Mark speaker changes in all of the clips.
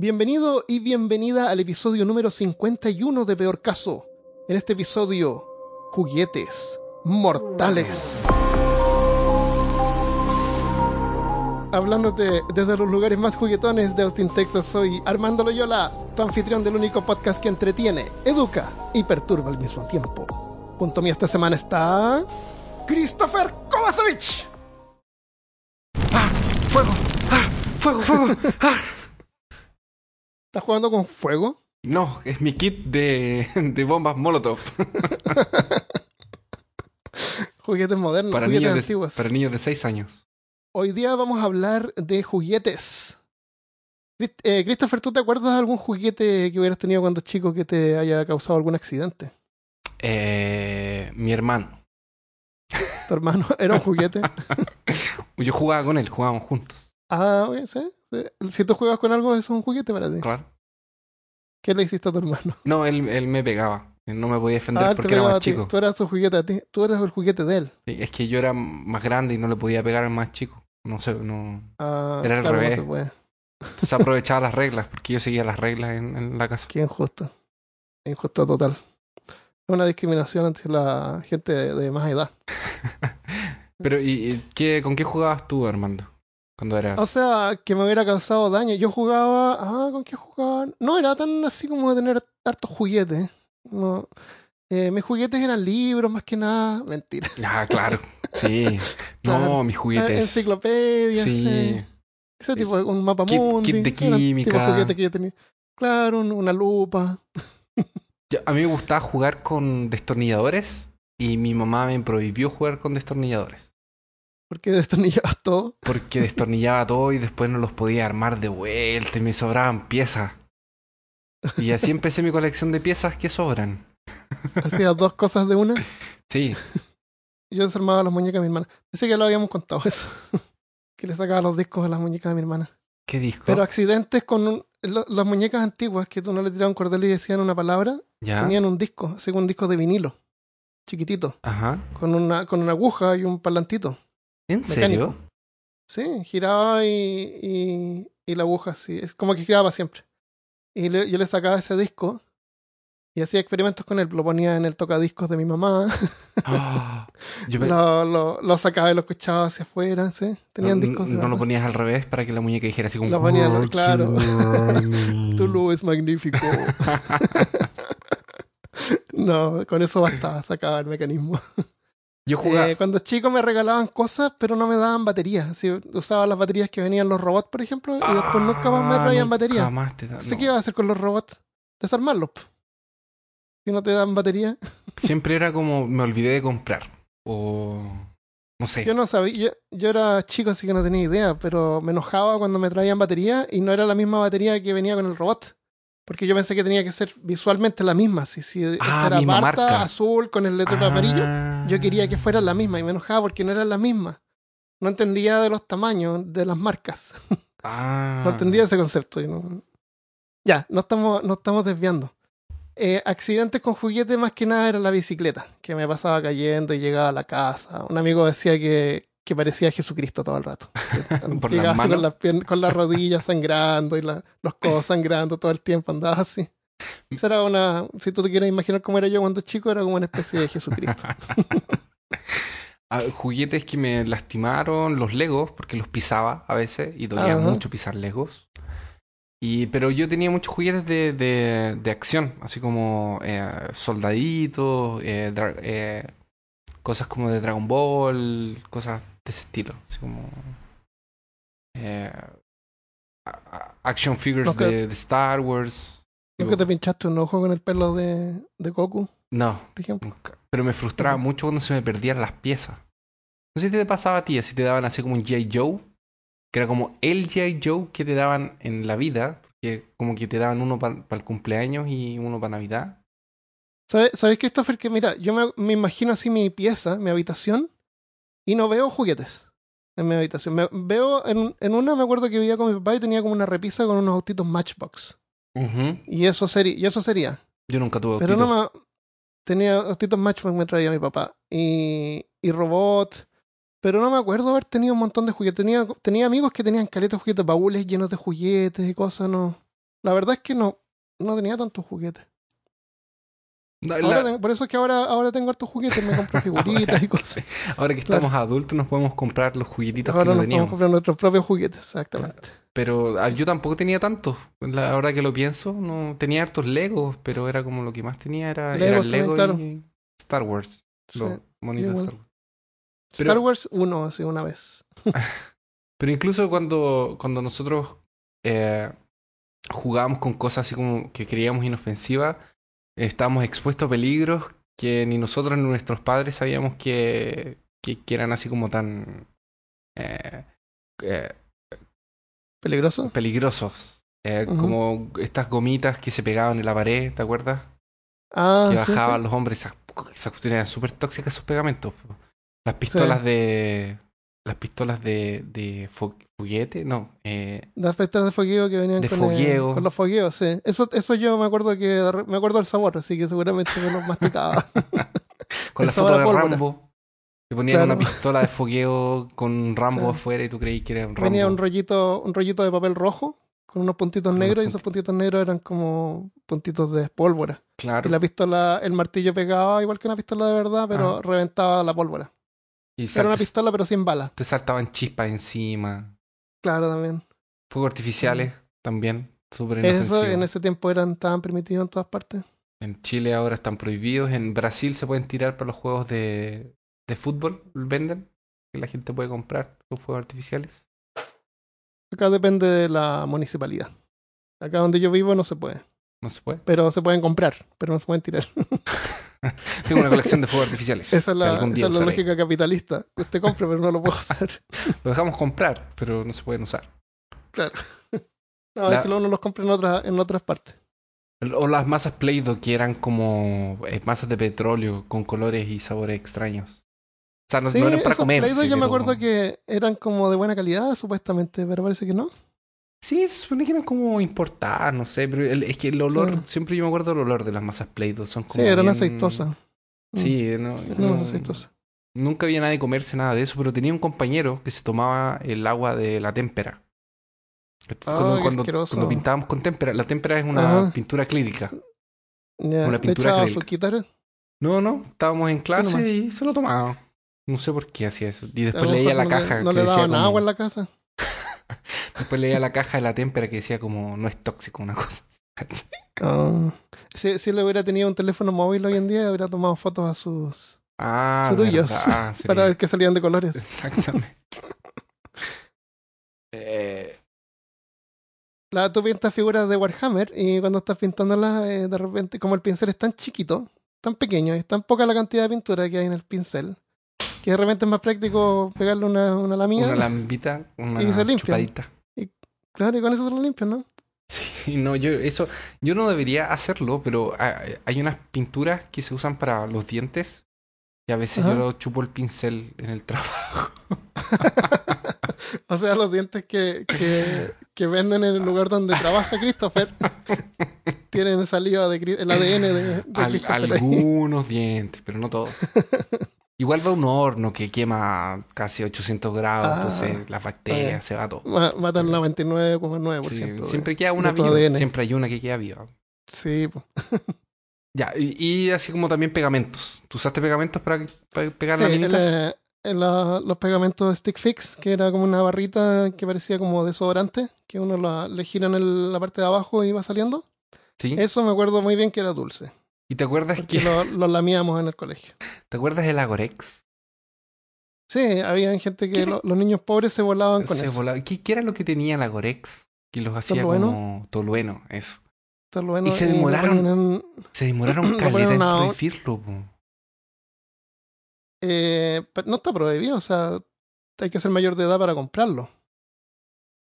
Speaker 1: Bienvenido y bienvenida al episodio número 51 de Peor Caso. En este episodio, juguetes mortales. Hablándote desde los lugares más juguetones de Austin, Texas, soy Armando Loyola, tu anfitrión del único podcast que entretiene, educa y perturba al mismo tiempo. Junto a mí esta semana está... Christopher Kovacevic.
Speaker 2: ¡Ah! ¡Fuego! ¡Ah! ¡Fuego, fuego! ¡Ah!
Speaker 1: ¿Estás jugando con fuego?
Speaker 2: No, es mi kit de, de bombas Molotov.
Speaker 1: Juguetes modernos,
Speaker 2: Para
Speaker 1: juguetes
Speaker 2: niños, de,
Speaker 1: antiguos.
Speaker 2: para niños de 6 años.
Speaker 1: Hoy día vamos a hablar de juguetes. Eh, Christopher, ¿tú te acuerdas de algún juguete que hubieras tenido cuando chico que te haya causado algún accidente?
Speaker 2: Eh, mi hermano.
Speaker 1: ¿Tu hermano era un juguete?
Speaker 2: Yo jugaba con él, jugábamos juntos.
Speaker 1: Ah, ok, ¿sí? Si tú juegas con algo, es un juguete para ti.
Speaker 2: Claro.
Speaker 1: ¿Qué le hiciste a tu hermano?
Speaker 2: No, él, él me pegaba. Él no me podía defender
Speaker 1: Ah,
Speaker 2: porque era más chico.
Speaker 1: Tú eras su juguete a ti. Tú eras el juguete de él.
Speaker 2: Sí, Es que yo era más grande y no le podía pegar al más chico. No sé, no.
Speaker 1: Ah,
Speaker 2: Era al
Speaker 1: claro, no
Speaker 2: revés.
Speaker 1: se
Speaker 2: aprovechaba las reglas porque yo seguía las reglas en, en la casa.
Speaker 1: Qué injusto. Injusto total. Es una discriminación ante la gente de, de más edad.
Speaker 2: Pero, ¿y, y qué, con qué jugabas tú, Armando? Cuando eras.
Speaker 1: O sea, que me hubiera causado daño. Yo jugaba. Ah, ¿con qué jugaba? No era tan así como de tener hartos juguetes. No. Eh, mis juguetes eran libros más que nada. Mentira.
Speaker 2: Ah, claro. Sí.
Speaker 1: Claro.
Speaker 2: No, mis juguetes.
Speaker 1: Enciclopedias.
Speaker 2: Sí.
Speaker 1: Ese tipo de un mapa
Speaker 2: Kit-
Speaker 1: mundi.
Speaker 2: kit de
Speaker 1: tipo
Speaker 2: química.
Speaker 1: juguete que yo tenía. Claro, un- una lupa.
Speaker 2: A mí me gustaba jugar con destornilladores y mi mamá me prohibió jugar con destornilladores.
Speaker 1: Porque destornillabas todo.
Speaker 2: Porque destornillaba todo y después no los podía armar de vuelta y me sobraban piezas. Y así empecé mi colección de piezas que sobran.
Speaker 1: Hacías dos cosas de una.
Speaker 2: Sí,
Speaker 1: Yo desarmaba las muñecas de mi hermana. Pensé que lo habíamos contado eso. que le sacaba los discos a las muñecas de mi hermana.
Speaker 2: ¿qué disco?
Speaker 1: Pero accidentes con un- lo- las muñecas antiguas que tú no le tiraban un cordel y decían una palabra,
Speaker 2: ¿Ya?
Speaker 1: tenían un disco, así como un disco de vinilo, chiquitito,
Speaker 2: Ajá.
Speaker 1: con una, con una aguja y un parlantito.
Speaker 2: ¿En
Speaker 1: Mecánico.
Speaker 2: serio?
Speaker 1: Sí, giraba y, y, y la aguja así, es como que giraba siempre. Y le- yo le sacaba ese disco y hacía experimentos con él, lo ponía en el tocadiscos de mi mamá,
Speaker 2: Ah, yo
Speaker 1: lo, lo, lo sacaba y lo escuchaba hacia afuera, sí. Tenían
Speaker 2: no,
Speaker 1: discos de
Speaker 2: no lo ponías al revés para que la muñeca dijera así como...
Speaker 1: Lo ponía al-
Speaker 2: "Oh,
Speaker 1: claro.
Speaker 2: Johnny".
Speaker 1: Tulu es magnífico. no, con eso bastaba, sacaba el mecanismo.
Speaker 2: Yo jugaba...
Speaker 1: Eh, cuando chico me regalaban cosas, pero no me daban baterías. Usaba las baterías que venían los robots, por ejemplo, y después nunca más me
Speaker 2: Ah,
Speaker 1: traían baterías.
Speaker 2: más te da-
Speaker 1: No sé
Speaker 2: no.
Speaker 1: qué iba a hacer con los robots. Desarmarlos. Si no te dan batería.
Speaker 2: Siempre era como me olvidé de comprar. O no sé.
Speaker 1: Yo no sabía. Yo, yo era chico, así que no tenía idea, pero me enojaba cuando me traían batería y no era la misma batería que venía con el robot. Porque yo pensé que tenía que ser visualmente la misma. Si, si esta
Speaker 2: Ah,
Speaker 1: era
Speaker 2: misma
Speaker 1: Marta
Speaker 2: marca.
Speaker 1: azul con el letrero amarillo,
Speaker 2: Ah.
Speaker 1: yo quería que fuera la misma y me enojaba porque no eran la misma. No entendía de los tamaños de las marcas.
Speaker 2: Ah.
Speaker 1: No entendía ese concepto. no- Ya, no estamos, no estamos desviando. Eh, accidentes con juguete más que nada era la bicicleta, que me pasaba cayendo y llegaba a la casa. Un amigo decía que, que parecía Jesucristo todo el rato.
Speaker 2: ¿Por
Speaker 1: llegaba
Speaker 2: las
Speaker 1: así con las, piernas- con las rodillas sangrando y la- los codos sangrando todo el tiempo, andaba así. Esa era una, si tú te quieres imaginar cómo era yo cuando chico, era como una especie de Jesucristo.
Speaker 2: Ah, juguetes que me lastimaron, los Legos, porque los pisaba a veces y dolía
Speaker 1: Ajá.
Speaker 2: mucho pisar Legos. Y, pero yo tenía muchos juguetes de, de, de acción, así como eh, soldaditos, eh, eh, cosas como de Dragon Ball, cosas de ese estilo, así como eh, action figures de, de Star Wars.
Speaker 1: ¿Nunca te pinchaste un ojo con el pelo de, de Goku,
Speaker 2: No,
Speaker 1: por ejemplo?
Speaker 2: Nunca. Pero me frustraba mucho cuando se me perdían las piezas. No sé si te pasaba a ti, así te daban así como un G.I. Joe, que era como el G.I. Joe que te daban en la vida, porque como que te daban uno para el cumpleaños y uno para Navidad.
Speaker 1: ¿Sabes, ¿Sabes, Christopher? Que mira, yo me, me imagino así mi pieza, mi habitación, y no veo juguetes en mi habitación. Me, veo, en, en una me acuerdo que vivía con mi papá y tenía como una repisa con unos autitos Matchbox. Y eso, sería y eso sería.
Speaker 2: Yo nunca tuve
Speaker 1: Pero no me... Tenía autitos Matchbox me traía mi papá. Y, y robot. Pero no me acuerdo haber tenido un montón de juguetes. Tenía, tenía amigos que tenían caletas de juguetes, baúles llenos de juguetes y cosas, no. La verdad es que no, no tenía tantos juguetes. Ahora tengo- por eso es que ahora, ahora tengo hartos juguetes, me compro figuritas y cosas.
Speaker 2: ahora que
Speaker 1: claro.
Speaker 2: estamos adultos nos podemos comprar los juguetitos
Speaker 1: Ahora
Speaker 2: que no
Speaker 1: nos podemos
Speaker 2: teníamos.
Speaker 1: comprar nuestros propios juguetes, exactamente.
Speaker 2: Pero ah, yo tampoco tenía tantos. La hora que lo pienso, no tenía hartos Legos, pero era como lo que más tenía era, era
Speaker 1: Legos
Speaker 2: Lego
Speaker 1: también,
Speaker 2: y Star Wars.
Speaker 1: Sí,
Speaker 2: Los monitos. Star Wars. Pero-
Speaker 1: Star Wars 1, así una vez.
Speaker 2: Pero incluso cuando, cuando nosotros eh, jugábamos con cosas así como que creíamos inofensivas, estábamos expuestos a peligros que ni nosotros ni nuestros padres sabíamos que, que, que eran así como tan eh, eh,
Speaker 1: ¿Peligroso?
Speaker 2: peligrosos. Eh. Como estas gomitas que se pegaban en la pared, ¿te acuerdas?
Speaker 1: Ah,
Speaker 2: que bajaban
Speaker 1: sí.
Speaker 2: los hombres. Esas, esas cuestiones eran súper tóxicas, esos pegamentos. Las pistolas de. Las pistolas de, de fo- foguete, no. Eh,
Speaker 1: Las festas de fogueo que venían
Speaker 2: De
Speaker 1: con,
Speaker 2: fogueo.
Speaker 1: eh, con los fogueos, sí. Eso, eso yo me acuerdo que me acuerdo del sabor, así que seguramente me los masticaba.
Speaker 2: con
Speaker 1: El
Speaker 2: la foto de. Rambo. Te ponían
Speaker 1: Claro.
Speaker 2: una pistola de fogueo con Rambo
Speaker 1: Sí.
Speaker 2: afuera y tú creí que era un Rambo.
Speaker 1: Venía un rollito, un rollito de papel rojo con unos puntitos
Speaker 2: Con unos
Speaker 1: negros y esos puntitos negros eran como puntitos de pólvora.
Speaker 2: Claro.
Speaker 1: Y la pistola, el martillo pegaba igual que una pistola de verdad, pero
Speaker 2: Ah.
Speaker 1: reventaba la pólvora.
Speaker 2: Y
Speaker 1: Era una pistola pero sin balas.
Speaker 2: te saltaban chispas encima.
Speaker 1: Claro, también.
Speaker 2: Fuegos artificiales también. Súper
Speaker 1: Eso en ese tiempo eran tan permitidos en todas partes.
Speaker 2: En Chile ahora están prohibidos. En Brasil se pueden tirar para los juegos de, de fútbol. Venden. Que la gente puede comprar los fuegos artificiales.
Speaker 1: Acá depende de la municipalidad. Acá donde yo vivo no se puede.
Speaker 2: No se puede.
Speaker 1: Pero se pueden comprar, pero no se pueden tirar.
Speaker 2: Tengo una colección de fuegos artificiales.
Speaker 1: Esa es la, esa es lógica capitalista. Usted compra, pero no lo puede usar.
Speaker 2: Lo dejamos comprar, pero no se pueden usar.
Speaker 1: Claro. No,
Speaker 2: La-
Speaker 1: es que uno los compra en, otra, en otras partes.
Speaker 2: O las masas Play-Doh que eran como eh, masas de petróleo con colores y sabores extraños. O sea, no,
Speaker 1: sí,
Speaker 2: no eran para comer.
Speaker 1: Play-Doh yo me acuerdo que eran como de buena calidad, supuestamente, pero parece que no.
Speaker 2: Sí, se supone que eran como importadas, no sé, pero el- es que el olor,
Speaker 1: Sí.
Speaker 2: siempre yo me acuerdo del olor de las masas Play-Doh. Son como
Speaker 1: Sí, eran
Speaker 2: bien-
Speaker 1: aceitosas.
Speaker 2: Sí, no, no-
Speaker 1: eran aceitosas.
Speaker 2: nunca había nadie comerse nada de eso, pero tenía un compañero que se tomaba el agua de la témpera.
Speaker 1: Ah,
Speaker 2: cuando,
Speaker 1: qué
Speaker 2: cuando, pintábamos con témpera, la témpera es una
Speaker 1: Ajá.
Speaker 2: pintura acrílica.
Speaker 1: Ya,
Speaker 2: Una pintura acrílica. No, no, estábamos en clase y se lo tomaba. No sé por qué hacía eso. Y después leía la
Speaker 1: no le-
Speaker 2: caja
Speaker 1: No
Speaker 2: que
Speaker 1: le daban agua en la casa.
Speaker 2: Después leía la caja de la témpera que decía como no es tóxico una cosa.
Speaker 1: Ah. Si, si le hubiera tenido un teléfono móvil hoy en día, hubiera tomado fotos a sus
Speaker 2: ah,
Speaker 1: surullos
Speaker 2: sería-
Speaker 1: para ver qué salían de colores.
Speaker 2: Exactamente. Eh,
Speaker 1: La, tú pintas figuras de Warhammer y cuando estás pintándolas, eh, de repente, como el pincel es tan chiquito, tan pequeño, y es tan poca la cantidad de pintura que hay en el pincel, que de repente es más práctico pegarle una, una lamina.
Speaker 2: una lambita, una
Speaker 1: Y se
Speaker 2: chupadita.
Speaker 1: Claro, y con eso te lo limpian, ¿no?
Speaker 2: Sí, no, yo eso, yo no debería hacerlo, pero hay unas pinturas que se usan para los dientes y a veces
Speaker 1: Ajá.
Speaker 2: yo lo chupo el pincel en el trabajo.
Speaker 1: O sea, los dientes que, que, que venden en el lugar donde trabaja Christopher tienen saliva de Cri- el ADN de, de
Speaker 2: Al-
Speaker 1: Christopher. ahí.
Speaker 2: algunos dientes, pero no todos. Igual va un horno que quema casi 800 grados,
Speaker 1: Ah,
Speaker 2: entonces las bacterias, se va todo.
Speaker 1: Ma- Matan el 99,9%.
Speaker 2: Sí, siempre queda una viva,
Speaker 1: ADN.
Speaker 2: siempre hay una que queda viva.
Speaker 1: Sí.
Speaker 2: Ya, y, y así como también pegamentos. ¿Tú usaste pegamentos para, para pegar
Speaker 1: Sí,
Speaker 2: laminitas?
Speaker 1: el, la- los pegamentos Stick Fix, que era como una barrita que parecía como desodorante, que uno la, le gira en el- la parte de abajo y va saliendo.
Speaker 2: Sí.
Speaker 1: Eso me acuerdo muy bien que era dulce,
Speaker 2: ¿Y te acuerdas
Speaker 1: porque
Speaker 2: que
Speaker 1: lo, lo lamíamos en el colegio.
Speaker 2: te acuerdas del Agorex?
Speaker 1: Sí, había gente que los niños pobres se volaban con
Speaker 2: Se
Speaker 1: eso.
Speaker 2: volaba- ¿Qué, qué era lo que tenía el Agorex? Que los hacía
Speaker 1: ¿Tolueno?
Speaker 2: como tolueno, eso.
Speaker 1: Bueno,
Speaker 2: Y se
Speaker 1: lo
Speaker 2: demoraron.
Speaker 1: en-
Speaker 2: Se demoraron caleta en
Speaker 1: una-
Speaker 2: prohibirlo.
Speaker 1: eh, no está prohibido, o sea, hay que ser mayor de edad para comprarlo.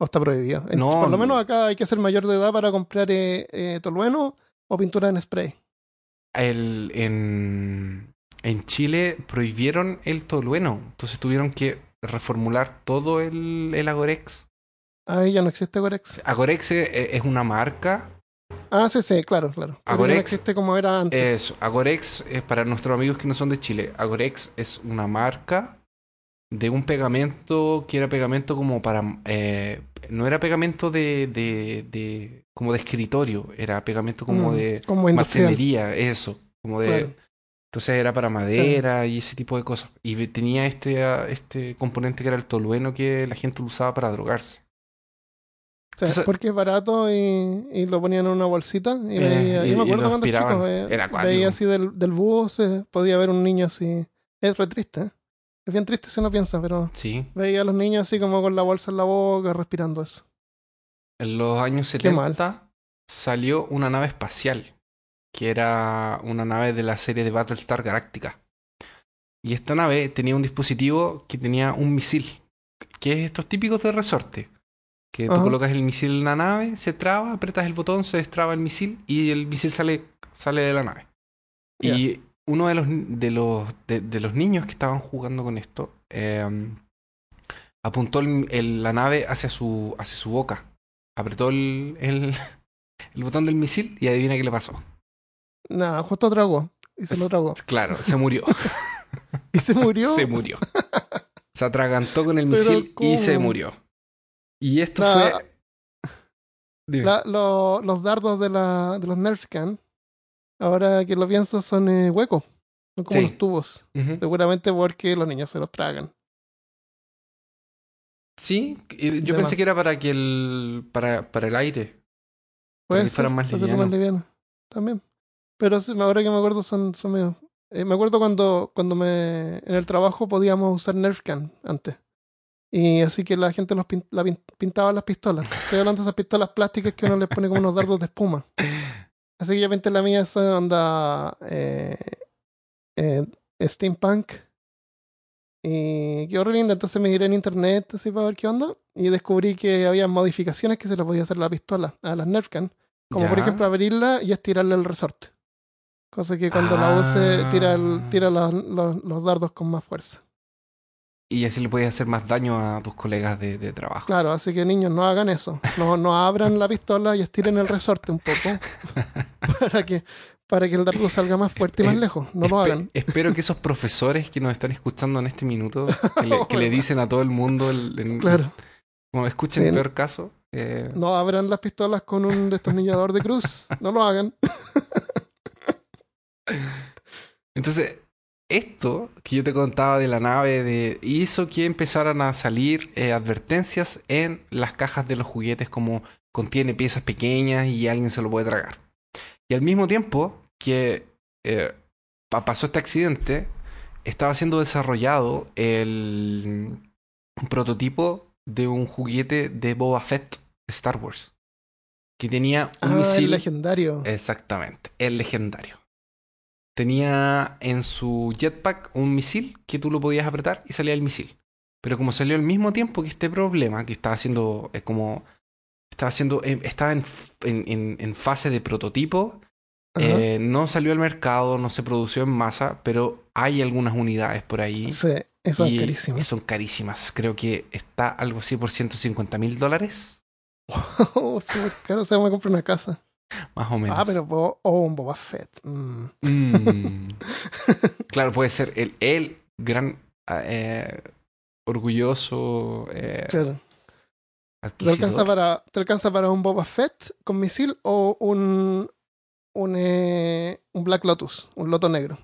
Speaker 1: ¿O está prohibido?
Speaker 2: No,
Speaker 1: por lo
Speaker 2: no.
Speaker 1: menos acá hay que ser mayor de edad para comprar eh, eh, tolueno o pintura en spray.
Speaker 2: El, en, en Chile prohibieron el tolueno. Entonces tuvieron que reformular todo el, el Agorex.
Speaker 1: Ahí ya no existe Gorex.
Speaker 2: Agorex e- es una marca.
Speaker 1: Ah, sí, sí, claro, claro. No
Speaker 2: Agorex
Speaker 1: existe como era antes.
Speaker 2: Eso. Agorex, es para nuestros amigos que no son de Chile, Agorex es una marca de un pegamento que era pegamento como para... eh, no era pegamento de, de, de- como de escritorio, era pegamento como
Speaker 1: Mm,
Speaker 2: de
Speaker 1: como
Speaker 2: marcenería, eso. Como de...
Speaker 1: Claro.
Speaker 2: Entonces era para madera y ese tipo de cosas. Y tenía este, ah, este componente que era el tolueno que la gente lo usaba para drogarse.
Speaker 1: O sea,
Speaker 2: Entonces-
Speaker 1: porque es barato y, y lo ponían en una bolsita. Y,
Speaker 2: Eh,
Speaker 1: veía,
Speaker 2: y-
Speaker 1: yo me acuerdo cuando
Speaker 2: aspiraban.
Speaker 1: chico, eh, veía así del, del búho, se podía ver un niño así. Es re triste, ¿eh? Es bien triste si uno piensa, pero
Speaker 2: Sí.
Speaker 1: veía a los niños así como con la bolsa en la boca, respirando eso.
Speaker 2: En los años
Speaker 1: Qué mal.
Speaker 2: 70 salió una nave espacial, que era una nave de la serie de Battlestar Galactica. Y esta nave tenía un dispositivo que tenía un misil, que es estos típicos de resorte. Que tú colocas el misil en la nave, se traba, apretas el botón, se destraba el misil y el misil sale, sale de la nave. Y uno de los, de, los, de, de los niños que estaban jugando con esto eh, apuntó el- el- la nave hacia su, hacia su boca. Apretó el, el, el botón del misil y adivina qué le pasó.
Speaker 1: Nada, justo tragó. Y se lo tragó.
Speaker 2: Claro, se murió.
Speaker 1: Y se murió.
Speaker 2: se murió. Se atragantó con el
Speaker 1: Pero
Speaker 2: misil y se murió. Y esto fue. Dime.
Speaker 1: La- lo- los dardos de, la, de los Nerfscan, ahora que lo pienso, son eh, huecos. Son como
Speaker 2: Sí.
Speaker 1: los tubos. Seguramente porque los niños se los tragan.
Speaker 2: Sí, yo pensé que era para que el. para, para el aire. Que fueran más
Speaker 1: para hacerlo más liviano. También. Pero ahora que me acuerdo son, son medio... eh, me acuerdo cuando, cuando me, en el trabajo podíamos usar Nerfcan antes. Y así que la gente los pin- la pin- pintaba las pistolas. Estoy hablando de esas pistolas plásticas que uno les pone como unos dardos de espuma. Así que yo pinté la mía esa onda eh, eh, steampunk. Y quedó re linda. Entonces me giré en internet así para ver qué onda. Y descubrí que había modificaciones que se le podía hacer a la pistola, a las Nerfcan. Como por ejemplo abrirla y estirarle el resorte. Cosa que cuando la use tira, el-
Speaker 2: Ah.
Speaker 1: tira los, los- los dardos con más fuerza.
Speaker 2: Y así le puedes hacer más daño a tus colegas de, de trabajo.
Speaker 1: Claro, así que niños, no hagan eso. No, no abran la pistola y estiren el resorte un poco para que, para que el dardo salga más fuerte y más lejos. No lo
Speaker 2: Espe-
Speaker 1: hagan.
Speaker 2: Espero que esos profesores que nos están escuchando en este minuto, que le, que le dicen a todo el mundo, el,
Speaker 1: Claro,
Speaker 2: como escuchen
Speaker 1: Sí.
Speaker 2: el peor caso, eh,
Speaker 1: no abran las pistolas con un destornillador de cruz. No lo hagan.
Speaker 2: Entonces, esto que yo te contaba de la nave de, hizo que empezaran a salir eh, advertencias en las cajas de los juguetes como contiene piezas pequeñas y alguien se lo puede tragar. Y al mismo tiempo que eh, pa- pasó este accidente, estaba siendo desarrollado el un prototipo de un juguete de Boba Fett de Star Wars. Que tenía un
Speaker 1: Ah,
Speaker 2: misil.
Speaker 1: el legendario.
Speaker 2: Exactamente, el legendario. Tenía en su jetpack un misil que tú lo podías apretar y salía el misil. Pero como salió al mismo tiempo que este problema, que estaba haciendo eh, como. Estaba haciendo. eh, estaba en, en, en- fase de prototipo. Eh, no salió al mercado, no se produció en masa, pero hay algunas unidades por ahí.
Speaker 1: sí,
Speaker 2: y,
Speaker 1: carísimo.
Speaker 2: y son carísimas. Creo que está algo así por 150 mil dólares.
Speaker 1: Oh, súper caro. O sea, me compré una casa.
Speaker 2: Más o menos.
Speaker 1: Ah, pero oh, un Boba Fett. Mm.
Speaker 2: Mm. claro, puede ser el, el gran eh, orgulloso eh,
Speaker 1: Claro. ¿Te alcanza, para, ¿Te alcanza para un Boba Fett con misil o un, un, eh, un Black Lotus, un loto negro?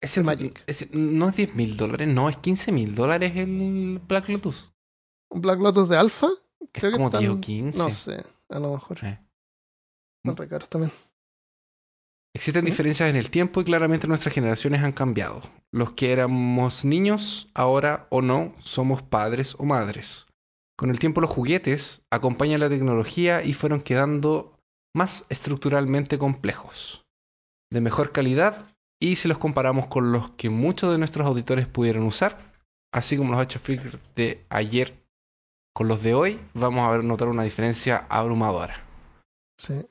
Speaker 2: Ese-
Speaker 1: Magic.
Speaker 2: ese- no es 10 mil dólares, no, es 15 mil dólares el Black Lotus.
Speaker 1: ¿Un Black Lotus de Alpha?
Speaker 2: Es
Speaker 1: Creo que
Speaker 2: como
Speaker 1: están-
Speaker 2: 10 o 15.
Speaker 1: No sé, a lo mejor.
Speaker 2: Eh.
Speaker 1: Son re caros también.
Speaker 2: Existen
Speaker 1: ¿Mm?
Speaker 2: diferencias en el tiempo y claramente nuestras generaciones han cambiado. Los que éramos niños, ahora o no, somos padres o madres. Con el tiempo los juguetes acompañan la tecnología y fueron quedando más estructuralmente complejos, de mejor calidad y si los comparamos con los que muchos de nuestros auditores pudieron usar, así como los figures de ayer con los de hoy, vamos a notar una diferencia abrumadora.
Speaker 1: Sí.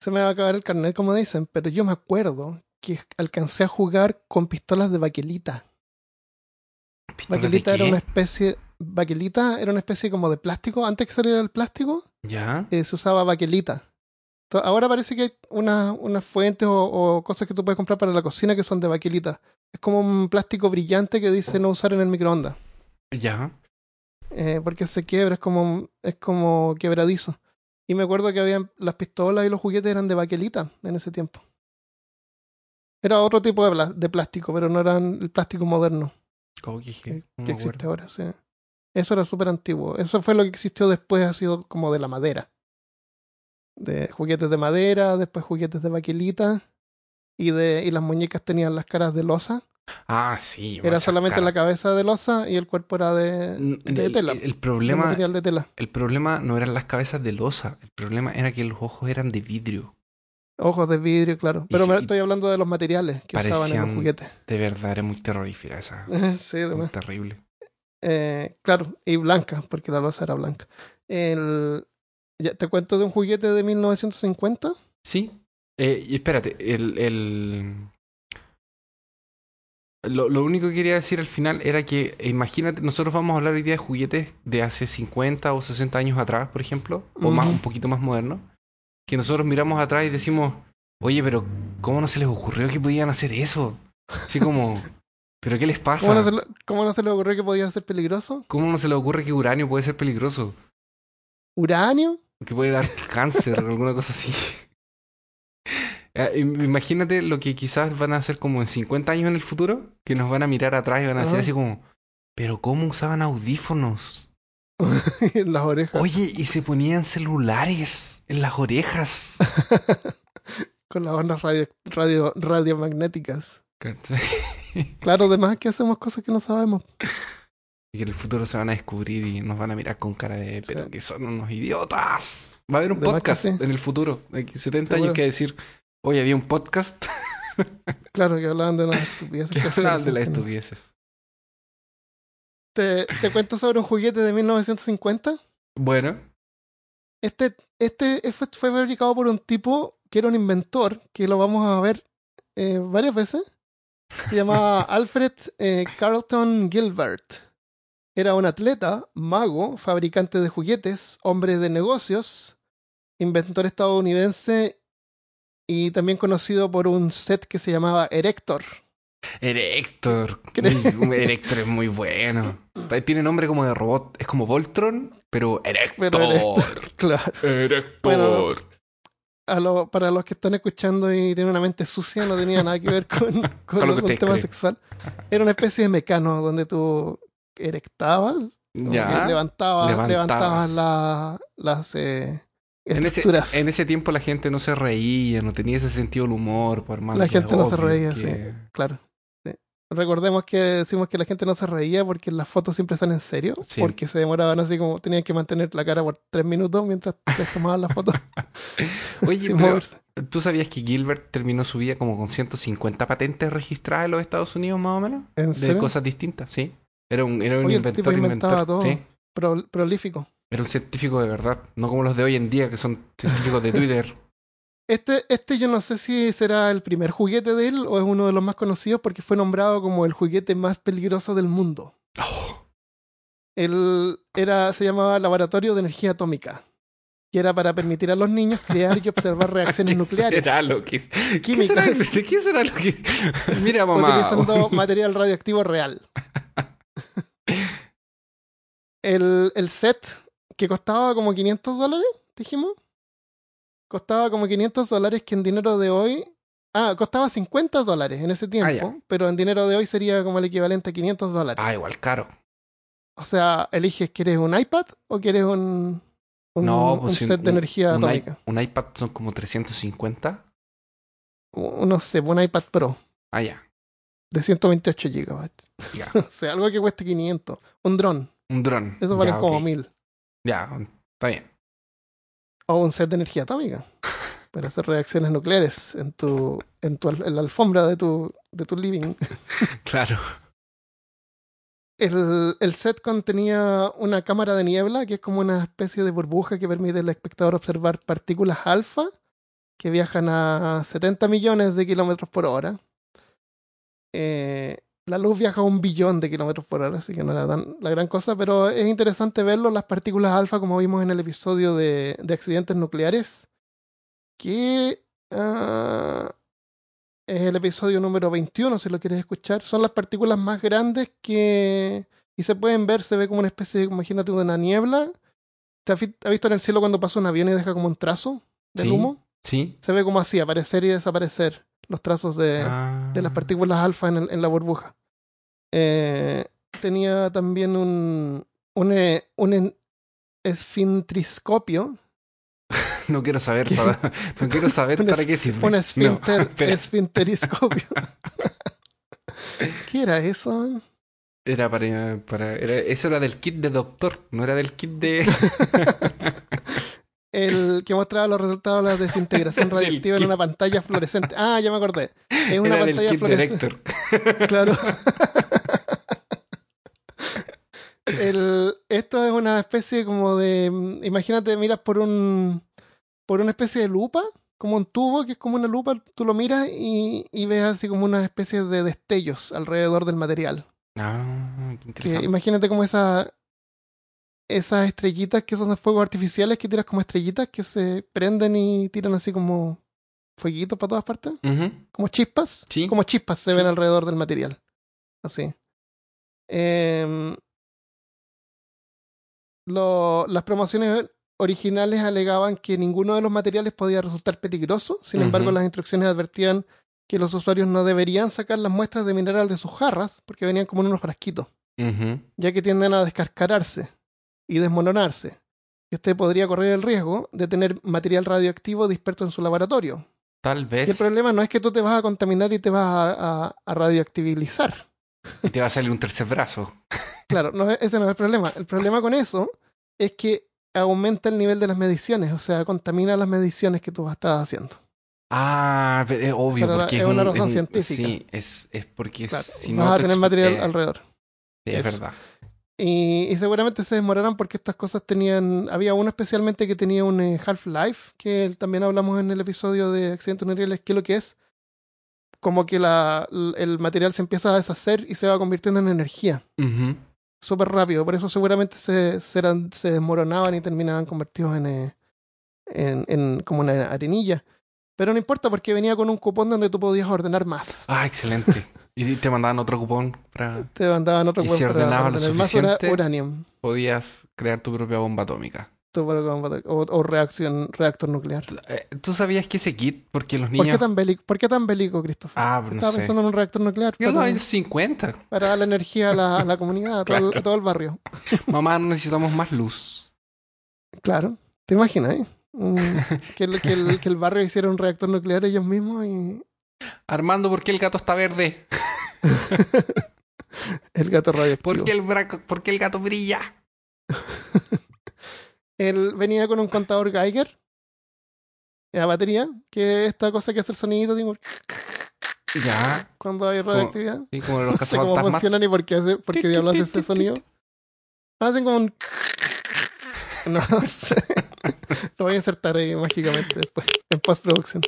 Speaker 1: Se me va a acabar el carnet, como dicen, pero yo me acuerdo que alcancé a jugar con pistolas de baquelita.
Speaker 2: ¿Pistolas de
Speaker 1: Baquelita era una especie. Baquelita era una especie como de plástico. Antes que saliera el plástico,
Speaker 2: ¿Ya?
Speaker 1: eh, se usaba baquelita. Ahora parece que hay una- unas fuentes o, o cosas que tú puedes comprar para la cocina que son de baquelita. Es como un plástico brillante que dice no usar en el microondas.
Speaker 2: Ya.
Speaker 1: eh, porque se quiebra, es como, es como quebradizo. Y me acuerdo que habían las pistolas y los juguetes eran de baquelita en ese tiempo. Era otro tipo de, de plástico, pero no eran el plástico moderno
Speaker 2: Oh,
Speaker 1: que,
Speaker 2: no
Speaker 1: existe ahora. Sí. Eso era súper antiguo. Eso fue lo que existió después, ha sido como de la madera. De juguetes de madera, después juguetes de baquelita. Y, de, y las muñecas tenían las caras de losa.
Speaker 2: Ah, sí.
Speaker 1: Era solamente la cabeza de losa y el cuerpo era de, de
Speaker 2: el,
Speaker 1: tela.
Speaker 2: el- el
Speaker 1: de
Speaker 2: problema,
Speaker 1: de tela.
Speaker 2: el problema no eran las cabezas de losa. El problema era que los ojos eran de vidrio.
Speaker 1: Ojos de vidrio, claro. Pero me estoy hablando de los materiales que usaban en
Speaker 2: parecían-
Speaker 1: los juguetes.
Speaker 2: De verdad, era muy terrorífica esa.
Speaker 1: sí,
Speaker 2: Muy
Speaker 1: además.
Speaker 2: terrible.
Speaker 1: Eh, claro, y blanca, porque la losa era blanca. El, ya, ¿Te cuento de un juguete de 1950?
Speaker 2: Sí. Eh, y espérate, el, el... Lo, lo único que quería decir al final era que, imagínate, nosotros vamos a hablar hoy día de juguetes de hace 50 o 60 años atrás, por ejemplo, o más, un poquito más modernos, que nosotros miramos atrás y decimos, oye, pero ¿cómo no se les ocurrió que podían hacer eso? Así como, ¿pero qué les pasa?
Speaker 1: ¿Cómo no, se le, cómo no se le ocurrió que podía ser peligroso?
Speaker 2: ¿Cómo no se les ocurre que uranio puede ser peligroso?
Speaker 1: ¿Uranio?
Speaker 2: Que puede dar cáncer o alguna cosa así. Eh, im- Imagínate lo que quizás van a hacer como en 50 años en el futuro, que nos van a mirar atrás y van a decir así como, pero ¿cómo usaban audífonos?
Speaker 1: en las orejas.
Speaker 2: Oye, y se ponían celulares en las orejas.
Speaker 1: Con las ondas radio, radio, radiomagnéticas. Claro, además que hacemos cosas que no sabemos.
Speaker 2: Y que en el futuro se van a descubrir y nos van a mirar con cara de, pero
Speaker 1: Sí.
Speaker 2: que son unos idiotas. Va a haber un podcast
Speaker 1: sí.
Speaker 2: en el futuro, de aquí 70
Speaker 1: Seguro.
Speaker 2: años que decir, oye, había un podcast
Speaker 1: Claro, que hablaban de unas estupideces.
Speaker 2: que hablaban de las estupideces.
Speaker 1: ¿Te, ¿Te cuento sobre un juguete de 1950?
Speaker 2: Bueno,
Speaker 1: Este, este fue, fue fabricado por un tipo que era un inventor, que lo vamos a ver eh, varias veces. Se llamaba Alfred eh, Carlton Gilbert. Era un atleta, mago, fabricante de juguetes, hombre de negocios, inventor estadounidense y también conocido por un set que se llamaba Erector.
Speaker 2: Erector. Erector es muy bueno. Tiene nombre como de robot. Es como Voltron, pero Erector.
Speaker 1: Pero Erector, claro.
Speaker 2: Erector.
Speaker 1: Bueno, A lo- para los que están escuchando y tienen una mente sucia, no tenía nada que ver con, con,
Speaker 2: Con lo que
Speaker 1: un
Speaker 2: ustedes
Speaker 1: tema sexual. Era una especie de mecano donde tú erectabas,
Speaker 2: ya.
Speaker 1: levantabas,
Speaker 2: levantabas.
Speaker 1: levantabas la- las eh,
Speaker 2: En ese,
Speaker 1: estructuras.
Speaker 2: en ese tiempo la gente no se reía, no tenía ese sentido del humor, por más
Speaker 1: La gente no se reía,
Speaker 2: que-
Speaker 1: Claro. sí. Recordemos que decimos que la gente no se reía porque las fotos siempre están en serio,
Speaker 2: Sí.
Speaker 1: porque se demoraban así como tenían que mantener la cara por tres minutos mientras te tomaban la foto
Speaker 2: Oye, pero. ¿tú sabías que Gilbert terminó su vida como con 150 patentes registradas en los Estados Unidos, más o menos?
Speaker 1: ¿En
Speaker 2: De
Speaker 1: serio?
Speaker 2: cosas distintas, sí. Era un, era un
Speaker 1: Oye, el
Speaker 2: inventor,
Speaker 1: tipo inventaba
Speaker 2: inventor.
Speaker 1: todo.
Speaker 2: Sí.
Speaker 1: Pro- prolífico.
Speaker 2: Era un científico de verdad, no como los de hoy en día que son científicos de Twitter.
Speaker 1: Este, este yo no sé si será el primer juguete de él o es uno de los más conocidos porque fue nombrado como el juguete más peligroso del mundo.
Speaker 2: Oh,
Speaker 1: Él era, se llamaba Laboratorio de Energía Atómica, que era para permitir a los niños crear y observar reacciones
Speaker 2: ¿Qué
Speaker 1: nucleares
Speaker 2: será lo que... ¿Qué será, ¿Qué será lo que...? Mira, mamá.
Speaker 1: utilizando material radioactivo real. El, el set que costaba como 500 dólares, dijimos. Costaba como 500 dólares que en dinero de hoy... Ah, costaba 50 dólares en ese tiempo,
Speaker 2: ya.
Speaker 1: pero en dinero de hoy sería como el equivalente a 500 dólares.
Speaker 2: Ah, igual caro.
Speaker 1: O sea, eliges, ¿quieres un iPad o quieres un, un,
Speaker 2: no, pues
Speaker 1: un
Speaker 2: si
Speaker 1: set de energía
Speaker 2: un,
Speaker 1: atómica?
Speaker 2: un iPad son como 350.
Speaker 1: Un- No sé, un iPad Pro
Speaker 2: Ah, ya.
Speaker 1: de 128 gigabytes.
Speaker 2: ya.
Speaker 1: o sea, algo que cueste 500. Un dron,
Speaker 2: Un dron.
Speaker 1: eso vale
Speaker 2: Ya,
Speaker 1: como
Speaker 2: ok.
Speaker 1: 1000.
Speaker 2: Ya, está bien.
Speaker 1: O un set de energía atómica para hacer reacciones nucleares en tu, en tu en la alfombra de tu, de tu living.
Speaker 2: Claro.
Speaker 1: El, el set contenía una cámara de niebla, que es como una especie de burbuja que permite al espectador observar partículas alfa que viajan a 70 millones de kilómetros por hora. Eh, la luz viaja a un billón de kilómetros por hora, así que no era tan la gran cosa, pero es interesante verlo, las partículas alfa, como vimos en el episodio de, de accidentes nucleares, que ah, es el episodio número 21, si lo quieres escuchar, son las partículas más grandes que y se pueden ver, se ve como una especie de, imagínate, una niebla. ¿Te has, vi- has visto en el cielo cuando pasa un avión y deja como un trazo
Speaker 2: Sí.
Speaker 1: humo?
Speaker 2: Sí.
Speaker 1: Se ve como así, aparecer y desaparecer los trazos de,
Speaker 2: Ah.
Speaker 1: de las partículas alfa en, el- en la burbuja. Eh, tenía también un, un, eh, un esfintriscopio,
Speaker 2: No quiero saber para, no quiero saber para
Speaker 1: es-
Speaker 2: qué sirve.
Speaker 1: un
Speaker 2: No, espera.
Speaker 1: esfinteriscopio. ¿Qué era eso?
Speaker 2: Era para, para era- eso era del kit de doctor, no era del kit de
Speaker 1: El que mostraba los resultados de la desintegración radiactiva en una pantalla fluorescente. Ah, ya me acordé. Es una
Speaker 2: era
Speaker 1: pantalla fluorescente. Claro. El, esto es una especie como de. Imagínate, miras por un. por una especie de lupa, como un tubo que es como una lupa, tú lo miras y, y ves así como una especie de destellos alrededor del material.
Speaker 2: Ah, qué
Speaker 1: Que
Speaker 2: interesante.
Speaker 1: imagínate como esa. Esas estrellitas que son de fuegos artificiales que tiras como estrellitas que se prenden y tiran así como fueguitos para todas partes. Como chispas.
Speaker 2: Sí.
Speaker 1: Como chispas se
Speaker 2: Sí.
Speaker 1: ven alrededor del material. Así. Em, lo- las promociones originales alegaban que ninguno de los materiales podía resultar peligroso. Sin embargo, las instrucciones advertían que los usuarios no deberían sacar las muestras de mineral de sus jarras porque venían como en unos frasquitos, ya que tienden a descascararse y desmoronarse. Y usted podría correr el riesgo de tener material radioactivo disperso en su laboratorio.
Speaker 2: Tal
Speaker 1: Y
Speaker 2: vez
Speaker 1: el problema no es que tú te vas a contaminar y te vas a, a- a radioactivizar.
Speaker 2: y te va a salir un tercer brazo.
Speaker 1: Claro, no, es- ese no es el problema. El problema con eso es que aumenta el nivel de las mediciones, o sea, contamina las mediciones que tú estás haciendo.
Speaker 2: Ah, pero es obvio,
Speaker 1: Esa era-
Speaker 2: porque
Speaker 1: es
Speaker 2: es,
Speaker 1: una
Speaker 2: un-
Speaker 1: razón
Speaker 2: un-
Speaker 1: científica.
Speaker 2: Sí, es, es porque
Speaker 1: Claro,
Speaker 2: si
Speaker 1: vas
Speaker 2: no
Speaker 1: a
Speaker 2: te
Speaker 1: tener material
Speaker 2: eh,
Speaker 1: alrededor.
Speaker 2: sí, es verdad.
Speaker 1: Y, y seguramente se desmoraran porque estas cosas tenían. Había uno especialmente que tenía un eh, Half-Life, que también hablamos en el episodio de Accidentes Unreales, que es lo que es como que la, el material se empieza a deshacer y se va convirtiendo en energía.
Speaker 2: Ujú.
Speaker 1: súper rápido. Por eso seguramente se, se, eran- se desmoronaban y terminaban convertidos en, eh, en, en como una arenilla. Pero no importa porque venía con un cupón donde tú podías ordenar más.
Speaker 2: Ah, excelente. Y te mandaban otro cupón para
Speaker 1: Te mandaban otro
Speaker 2: Y
Speaker 1: cupón
Speaker 2: si
Speaker 1: para
Speaker 2: ordenabas lo suficiente,
Speaker 1: uranium
Speaker 2: podías crear tu propia bomba atómica.
Speaker 1: tu propio- o, o reacción, reactor nuclear.
Speaker 2: ¿Tú, eh, ¿tú sabías que ese kit, porque los
Speaker 1: ¿Por
Speaker 2: niños...
Speaker 1: qué tan bélico, ¿por qué tan bélico Christopher?
Speaker 2: Ah, no
Speaker 1: Estaba
Speaker 2: sé.
Speaker 1: pensando en un reactor nuclear
Speaker 2: los
Speaker 1: para,
Speaker 2: años 50.
Speaker 1: para darle energía a la, a la comunidad, a todo, a todo el barrio.
Speaker 2: Mamá, no necesitamos más luz.
Speaker 1: Claro, te imaginas, ¿eh? Un- que, el, que, el, que el barrio hiciera un reactor nuclear ellos mismos y
Speaker 2: Armando, ¿por qué el gato está verde?
Speaker 1: el gato radioactivo.
Speaker 2: ¿Por qué el, bra- por qué el gato brilla?
Speaker 1: Él venía con un contador Geiger la batería, que es esta cosa que hace el sonido digo,
Speaker 2: Ya.
Speaker 1: cuando hay radioactividad.
Speaker 2: Sí, como los
Speaker 1: No sé cómo funciona ni por qué, hace, por qué diablos hace ese sonido. Hacen como un... No sé. Lo voy a insertar ahí mágicamente después, en postproducción.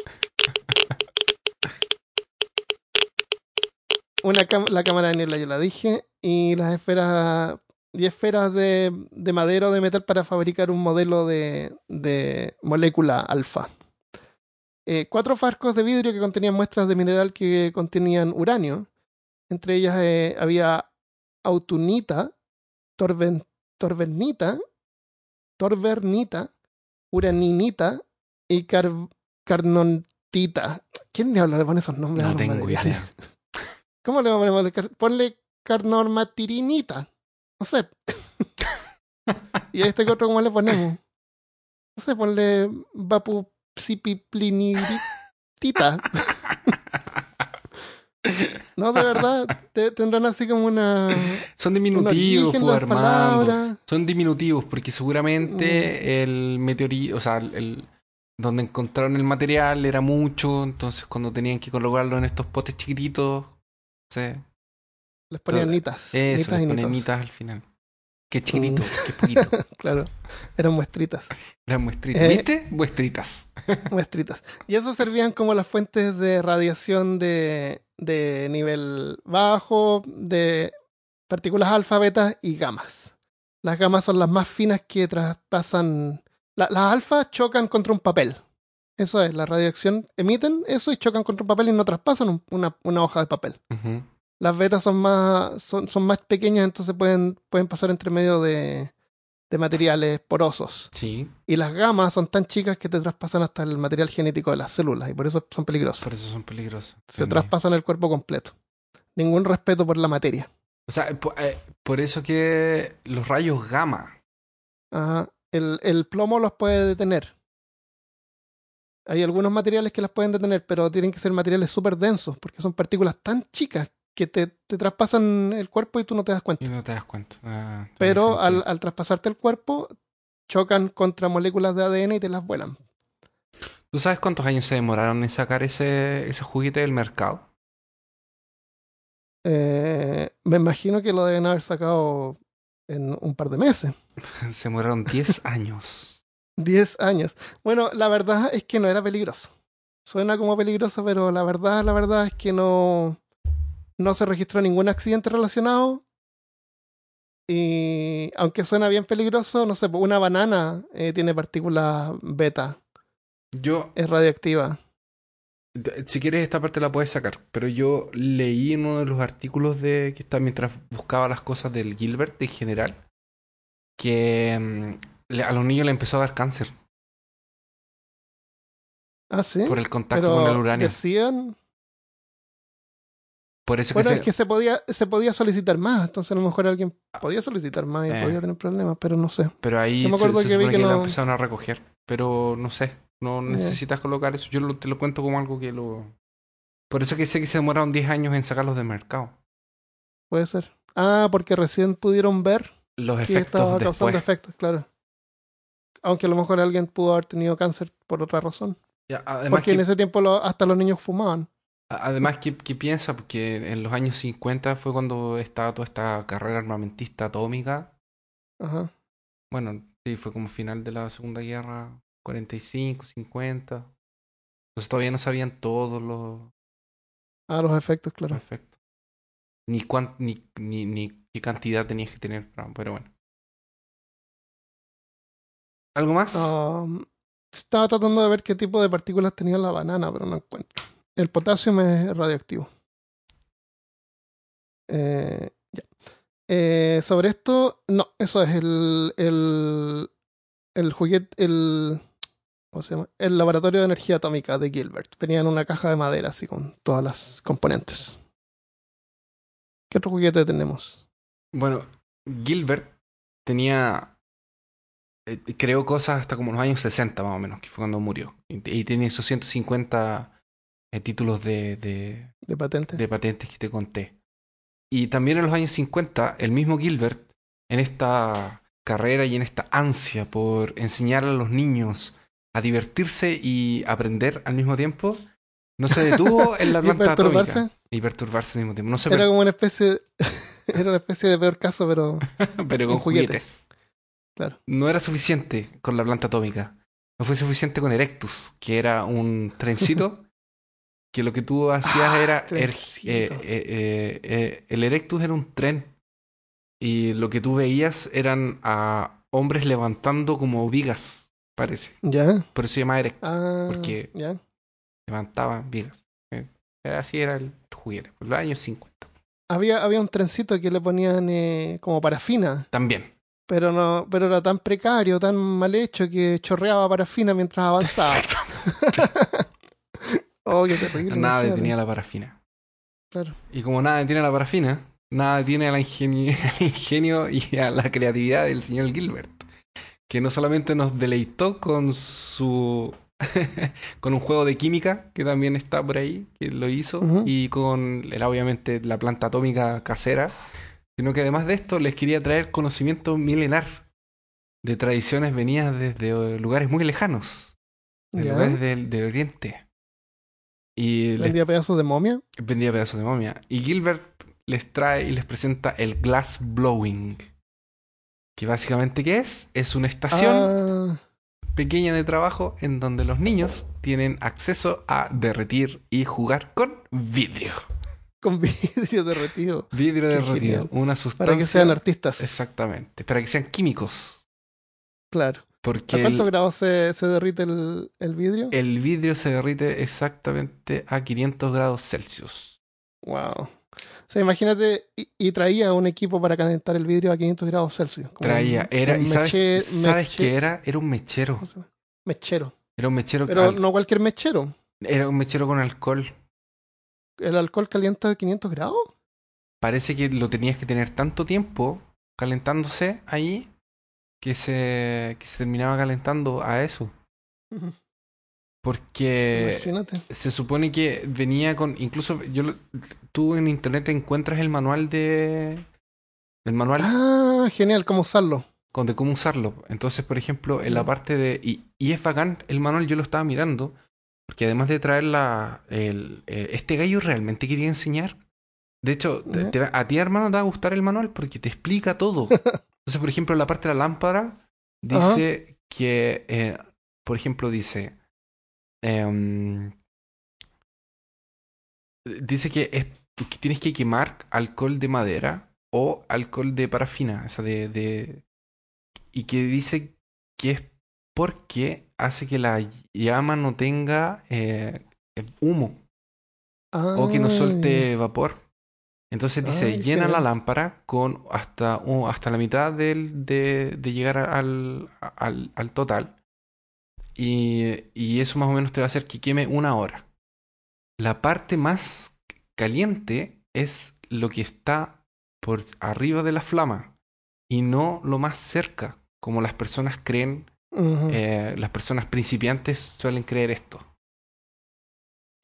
Speaker 1: Una la cámara de niebla, ya la dije, y las esferas, 10 esferas de, de madera o de metal para fabricar un modelo de, de molécula alfa. Eh, cuatro frascos de vidrio que contenían muestras de mineral que contenían uranio. Entre ellas eh, había autunita, torben- torbernita, torbernita, uraninita y car- carnontita. ¿Quién diablos le pone esos nombres a
Speaker 2: No
Speaker 1: los
Speaker 2: tengo idea.
Speaker 1: ¿Cómo le vamos a Ponle carnormatirinita. No sé. ¿Y a este que otro cómo le ponemos? No sé, ponle vapupsipiplinitita. No, de verdad, te- tendrán así como una...
Speaker 2: Son diminutivos,
Speaker 1: origen
Speaker 2: pues, Armando. Son diminutivos porque seguramente
Speaker 1: Mm.
Speaker 2: el meteorito, o sea, el- donde encontraron el material era mucho, entonces cuando tenían que colocarlo en estos potes chiquititos, se,
Speaker 1: Les ponían nitas.
Speaker 2: eso,
Speaker 1: nitas
Speaker 2: les nitas al final. Qué chiquitito,
Speaker 1: Mm.
Speaker 2: qué poquito.
Speaker 1: Claro, eran muestritas.
Speaker 2: Eran muestritas.
Speaker 1: Eh.
Speaker 2: ¿Viste? Muestritas.
Speaker 1: muestritas. Y eso servían como las fuentes de radiación de, de nivel bajo, de partículas alfa, beta y gamas. Las gamas son las más finas que traspasan. la- las alfas chocan contra un papel. Eso es, la radiación emiten eso y chocan contra un papel y no traspasan un- una, una hoja de papel. Las betas son más, son, son más pequeñas, entonces pueden, pueden pasar entre medio de, de materiales porosos.
Speaker 2: Sí,
Speaker 1: Y las gamas son tan chicas que te traspasan hasta el material genético de las células y por eso son peligrosas.
Speaker 2: por eso son peligrosos.
Speaker 1: Se
Speaker 2: Entendí.
Speaker 1: traspasan el cuerpo completo. Ningún respeto por la materia.
Speaker 2: O sea, po- eh, por eso que los rayos gamma.
Speaker 1: Ajá. El, el plomo los puede detener. Hay algunos materiales que las pueden detener, pero tienen que ser materiales súper densos, porque son partículas tan chicas que te, te traspasan el cuerpo y tú no te das cuenta.
Speaker 2: Y no te das cuenta. Ah,
Speaker 1: Pero al, al traspasarte el cuerpo, chocan contra moléculas de ADN y te las vuelan.
Speaker 2: ¿Tú sabes cuántos años se demoraron en sacar ese, ese juguete del mercado?
Speaker 1: Eh, me imagino que lo deben haber sacado en un par de meses.
Speaker 2: se demoraron 10 años.
Speaker 1: 10 años. Bueno, la verdad es que no era peligroso. Suena como peligroso, pero la verdad, la verdad es que no, no se registró ningún accidente relacionado. Y aunque suena bien peligroso, no sé, una banana eh, tiene partículas beta,
Speaker 2: Yo,
Speaker 1: es radioactiva.
Speaker 2: si quieres esta parte la puedes sacar, pero yo leí en uno de los artículos de que está mientras buscaba las cosas del Gilbert en general, que mm, a los niños le empezó a dar cáncer
Speaker 1: Ah, sí.
Speaker 2: por el contacto
Speaker 1: Pero
Speaker 2: con el uranio.
Speaker 1: decían.
Speaker 2: Por eso
Speaker 1: Bueno,
Speaker 2: que,
Speaker 1: es que se podía, se podía solicitar más, entonces a lo mejor alguien podía solicitar más y
Speaker 2: Eh.
Speaker 1: podía tener problemas, pero no sé.
Speaker 2: Pero ahí
Speaker 1: Yo me acuerdo
Speaker 2: se
Speaker 1: que vi que
Speaker 2: que la
Speaker 1: no-
Speaker 2: empezaron a recoger. Pero no sé, no necesitas colocar eso. Yo lo- te lo cuento como algo que lo... Por eso que sé que se demoraron 10 años en sacarlos del mercado.
Speaker 1: Puede ser. Ah, porque recién pudieron ver
Speaker 2: Los
Speaker 1: que
Speaker 2: efectos
Speaker 1: estaba
Speaker 2: después.
Speaker 1: causando efectos, claro. Aunque a lo mejor alguien pudo haber tenido cáncer por otra razón.
Speaker 2: Ya, además
Speaker 1: Porque
Speaker 2: que,
Speaker 1: en ese tiempo lo- hasta los niños fumaban.
Speaker 2: además que piensa, porque en los años 50 fue cuando estaba toda esta carrera armamentista atómica.
Speaker 1: Ajá.
Speaker 2: Bueno, sí, fue como final de la Segunda Guerra, 45, 50. Entonces todavía no sabían todos los,
Speaker 1: Ah, los efectos, claro.
Speaker 2: Perfecto. Ni, cuán, ni, ni, ni qué cantidad tenías que tener, pero bueno. ¿Algo más?
Speaker 1: Um, estaba tratando de ver qué tipo de partículas tenía la banana, pero no encuentro. El potasio es radioactivo. Eh, ya. Eh, sobre esto, no, eso es el, el, el juguete, el, ¿cómo se llama? El laboratorio de energía atómica de Gilbert. Venía en una caja de madera, así con todas las componentes. ¿Qué otro juguete tenemos?
Speaker 2: Bueno, Gilbert tenía. Eh, creó cosas hasta como los años 60 más o menos, que fue cuando murió. Y, y tiene esos 150 eh, títulos de, de,
Speaker 1: De patente.
Speaker 2: de patentes que te conté. Y también en los años 50, el mismo Gilbert, en esta carrera y en esta ansia por enseñar a los niños a divertirse y aprender al mismo tiempo, no se detuvo en la
Speaker 1: ¿Y
Speaker 2: planta
Speaker 1: perturbarse?
Speaker 2: atómica. Y perturbarse al mismo tiempo. No se
Speaker 1: Era
Speaker 2: per-
Speaker 1: como una especie, era una especie de peor caso, pero
Speaker 2: pero con
Speaker 1: con juguetes.
Speaker 2: juguetes.
Speaker 1: Claro.
Speaker 2: No era suficiente con la planta atómica. No fue suficiente con Erectus, que era un trencito que lo que tú hacías
Speaker 1: Ah,
Speaker 2: era... er- eh, eh, eh, el Erectus era un tren y lo que tú veías eran a hombres levantando como vigas, parece.
Speaker 1: ya.
Speaker 2: Por eso se llama Erectus,
Speaker 1: Ah,
Speaker 2: Porque-
Speaker 1: ya.
Speaker 2: levantaban vigas. Era así era el juguete, por los años 50.
Speaker 1: Había, había un trencito que le ponían como parafina,
Speaker 2: También.
Speaker 1: Pero no, pero era tan precario, tan mal hecho que chorreaba parafina mientras avanzaba. oh, qué terrible.
Speaker 2: Nada
Speaker 1: imagínate.
Speaker 2: detenía la parafina.
Speaker 1: Claro.
Speaker 2: Y como nada detiene la parafina, nada detiene al ingenio, y a la creatividad del señor Gilbert, que no solamente nos deleitó con su con un juego de química que también está por ahí, que lo hizo, y con el, obviamente la planta atómica casera, sino que además de esto les quería traer conocimiento milenar de tradiciones venidas desde lugares muy lejanos, de lugares del, del oriente. Y les
Speaker 1: Vendía pedazos de momia.
Speaker 2: vendía pedazos de momia. Y Gilbert les trae y les presenta el glass blowing. Que básicamente, ¿qué es? Es una estación
Speaker 1: Ah,
Speaker 2: pequeña de trabajo en donde los niños tienen acceso a derretir y jugar con vidrio.
Speaker 1: Con vidrio derretido.
Speaker 2: Vidrio
Speaker 1: Qué
Speaker 2: derretido.
Speaker 1: genial.
Speaker 2: Una sustancia.
Speaker 1: Para que sean artistas.
Speaker 2: Exactamente. Para que sean químicos.
Speaker 1: Claro.
Speaker 2: Porque
Speaker 1: ¿A cuántos grados se, se derrite el, el vidrio?
Speaker 2: el vidrio se derrite exactamente a 500 grados Celsius.
Speaker 1: Wow. O sea, imagínate, y, y traía un equipo para calentar el vidrio a 500 grados Celsius.
Speaker 2: Traía,
Speaker 1: un-
Speaker 2: era,
Speaker 1: un
Speaker 2: y sabes,
Speaker 1: meche-
Speaker 2: ¿sabes qué era? Era un mechero.
Speaker 1: Mechero.
Speaker 2: Era un mechero,
Speaker 1: Pero
Speaker 2: al-
Speaker 1: no cualquier mechero.
Speaker 2: era un mechero con alcohol.
Speaker 1: ¿El alcohol calienta a 500 grados?
Speaker 2: Parece que lo tenías que tener tanto tiempo calentándose ahí que se, que se terminaba calentando a eso. Porque
Speaker 1: Imagínate.
Speaker 2: se supone que venía con. Incluso yo lo- tú en internet encuentras el manual de. El manual
Speaker 1: Ah, genial, cómo usarlo.
Speaker 2: con de cómo usarlo. Entonces, por ejemplo, en la parte de. Y, y es bacán, el manual yo lo estaba mirando. Porque además de traer la. El, eh, este gallo realmente quería enseñar. De hecho, te- te a ti, hermano, te va a gustar el manual porque te explica todo. Entonces, por ejemplo, la parte de la lámpara dice que. eh, por ejemplo, dice. em, dice que, es, que tienes que quemar alcohol de madera o alcohol de parafina. O sea, de, de- y que dice que es porque hace que la llama no tenga eh, humo o que no suelte vapor. Entonces dice,
Speaker 1: Ay,
Speaker 2: llena la lámpara con hasta, hasta la mitad del, de, de llegar al, al, al total. Y, y eso más o menos te va a hacer que queme una hora. La parte más caliente es lo que está por arriba de la flama y no lo más cerca, como las personas creen Eh, las personas principiantes suelen creer esto.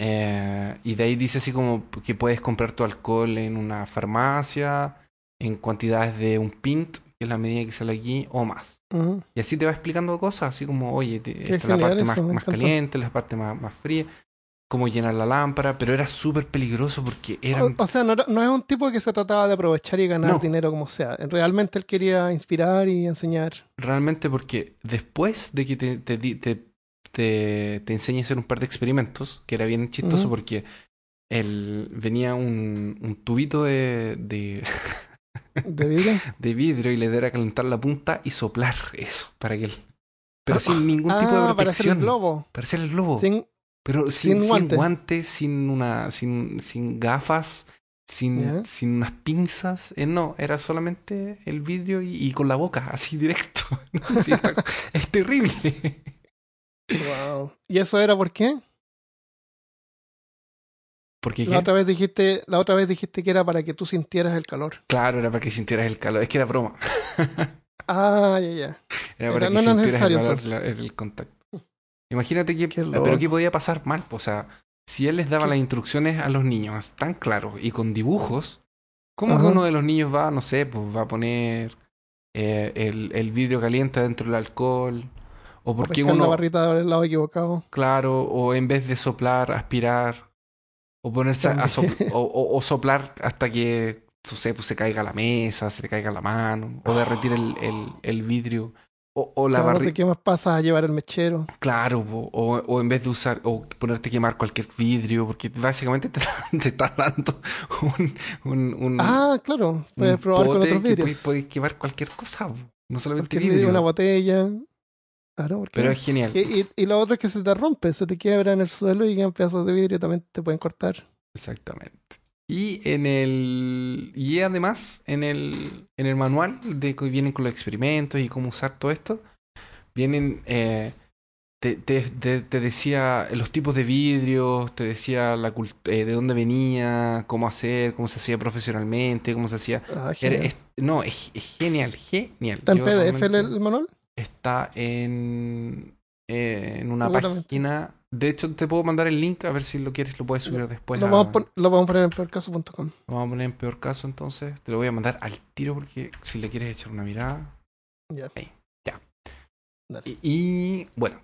Speaker 2: Eh, y de ahí dice así como que puedes comprar tu alcohol en una farmacia, en cantidades de un pint, que es la medida que sale aquí, o más. Y así te va explicando cosas, así como, oye, te- esta es la parte más,
Speaker 1: eso,
Speaker 2: más caliente, la parte más, más fría, cómo llenar la lámpara, pero era súper peligroso porque eran...
Speaker 1: O, o sea, no, era- no es un tipo que se trataba de aprovechar y ganar
Speaker 2: No.
Speaker 1: dinero como sea. Realmente él quería inspirar y enseñar.
Speaker 2: Realmente porque después de que te, te, te, te, te enseñe a hacer un par de experimentos, que era bien chistoso porque el, venía un, un tubito de, de,
Speaker 1: ¿De vidrio?
Speaker 2: de vidrio y le diera calentar la punta y soplar eso para que él... Pero sin ningún tipo de
Speaker 1: ah, para hacer el
Speaker 2: protección.
Speaker 1: globo.
Speaker 2: Para hacer el globo.
Speaker 1: Sin,
Speaker 2: Pero sin,
Speaker 1: sin
Speaker 2: sin
Speaker 1: guante.
Speaker 2: guantes, sin una, sin, sin gafas, sin, sin unas pinzas. Eh, no, era solamente el vidrio y, y con la boca, así directo. No, sí, está- es terrible.
Speaker 1: wow. ¿Y eso era por qué?
Speaker 2: Porque
Speaker 1: La otra vez dijiste, la otra vez dijiste que era para que tú sintieras el calor.
Speaker 2: claro, era para que sintieras el calor. Es que era broma.
Speaker 1: Ah, ya, ya.
Speaker 2: Era para
Speaker 1: Era-
Speaker 2: que
Speaker 1: no era
Speaker 2: sintieras el
Speaker 1: necesario,
Speaker 2: calor,
Speaker 1: entonces.
Speaker 2: la- el contacto. Imagínate que,
Speaker 1: Qué
Speaker 2: pero qué podía pasar mal, o sea, si él les daba
Speaker 1: ¿Qué?
Speaker 2: las instrucciones a los niños tan claro y con dibujos, ¿cómo que uno de los niños va, no sé, pues va a poner eh, el, el vidrio caliente dentro del alcohol? ¿O
Speaker 1: O
Speaker 2: por qué uno,
Speaker 1: barrita del lado equivocado.
Speaker 2: claro, o en vez de soplar, aspirar, o ponerse a sopl- o, o- o soplar hasta que, no sé, pues se caiga la mesa, se le caiga la mano, o derretir el, el, el vidrio, o, o la
Speaker 1: Claro,
Speaker 2: barri-
Speaker 1: ¿De qué más pasas a llevar el mechero?
Speaker 2: Claro, o, o en vez de usar o ponerte a quemar cualquier vidrio, porque básicamente te, te están dando un, un, un,
Speaker 1: Ah, claro. Puedes probar con otros vidrios.
Speaker 2: puedes, puedes quemar cualquier cosa, no solamente vidrio.
Speaker 1: vidrio, una botella. Claro, porque
Speaker 2: Pero es genial,
Speaker 1: y, y, y lo otro es que se te rompe, se te quiebra en el suelo y quedan pedazos de vidrio también te pueden cortar.
Speaker 2: exactamente. Y en el y además en el en el manual de que vienen con los experimentos y cómo usar todo esto, vienen eh, te, te, te- te decía los tipos de vidrios, te decía la eh, de dónde venía, cómo hacer, cómo se hacía profesionalmente, cómo se hacía.
Speaker 1: Ah,
Speaker 2: Era- es- no, es, es genial, genial.
Speaker 1: ¿Está en PDF el, el manual?
Speaker 2: Está en, eh, en una página. De hecho, te puedo mandar el link a ver si lo quieres, lo puedes subir después.
Speaker 1: lo,
Speaker 2: a-
Speaker 1: vamos a pon- lo vamos a poner en peorcaso.com.
Speaker 2: lo vamos a poner en peor caso entonces. Te lo voy a mandar al tiro porque si le quieres echar una mirada.
Speaker 1: Ya.
Speaker 2: Ahí, ya. Y, y, bueno.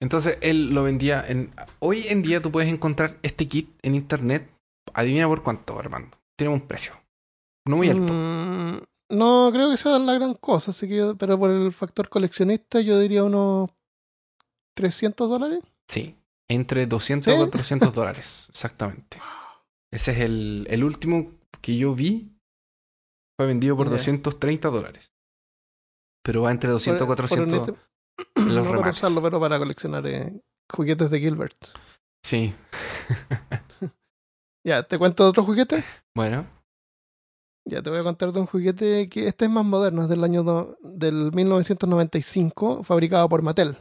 Speaker 2: Entonces él lo vendía en... Hoy en día tú puedes encontrar este kit en internet. Adivina por cuánto, Armando. Tiene un precio. No muy alto.
Speaker 1: Mm, no creo que sea la gran cosa, así que yo- pero por el factor coleccionista yo diría unos 300 dólares.
Speaker 2: Sí. Entre 200 y
Speaker 1: ¿Sí?
Speaker 2: 400 dólares. Exactamente. Ese es el, el último que yo vi. Fue vendido por
Speaker 1: Ya.
Speaker 2: 230 dólares. Pero va entre 200 y
Speaker 1: Por- por
Speaker 2: 400
Speaker 1: un ítem-
Speaker 2: en los
Speaker 1: no para usarlo, pero para coleccionar eh, juguetes de Gilbert.
Speaker 2: Sí.
Speaker 1: Ya, ¿te cuento otro juguete?
Speaker 2: Bueno,
Speaker 1: Ya, te voy a contar de un juguete que este es más moderno, es del año do- del 1995, fabricado por Mattel.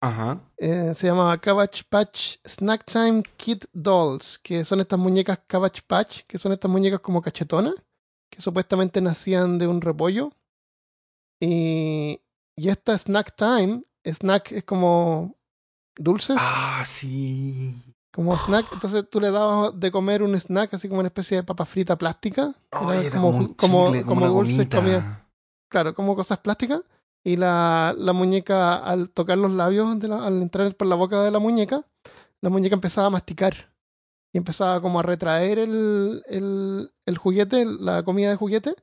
Speaker 2: ajá.
Speaker 1: Eh, se llama Cabbage Patch Snack Time Kid Dolls, que son estas muñecas Cabbage Patch, que son estas muñecas como cachetonas, que supuestamente nacían de un repollo. Y, y esta Snack Time, snack es como dulces,
Speaker 2: Ah, sí.
Speaker 1: Como snack. Entonces tú le dabas de comer un snack, así como una especie de papa frita plástica.
Speaker 2: Ay,
Speaker 1: Era
Speaker 2: era
Speaker 1: como, como,
Speaker 2: chicle,
Speaker 1: como dulces comida claro, como cosas plásticas. Y la, la muñeca, al tocar los labios, de la- al entrar por la boca de la muñeca, la muñeca empezaba a masticar. Y empezaba como a retraer el, el, el juguete, la comida de juguete.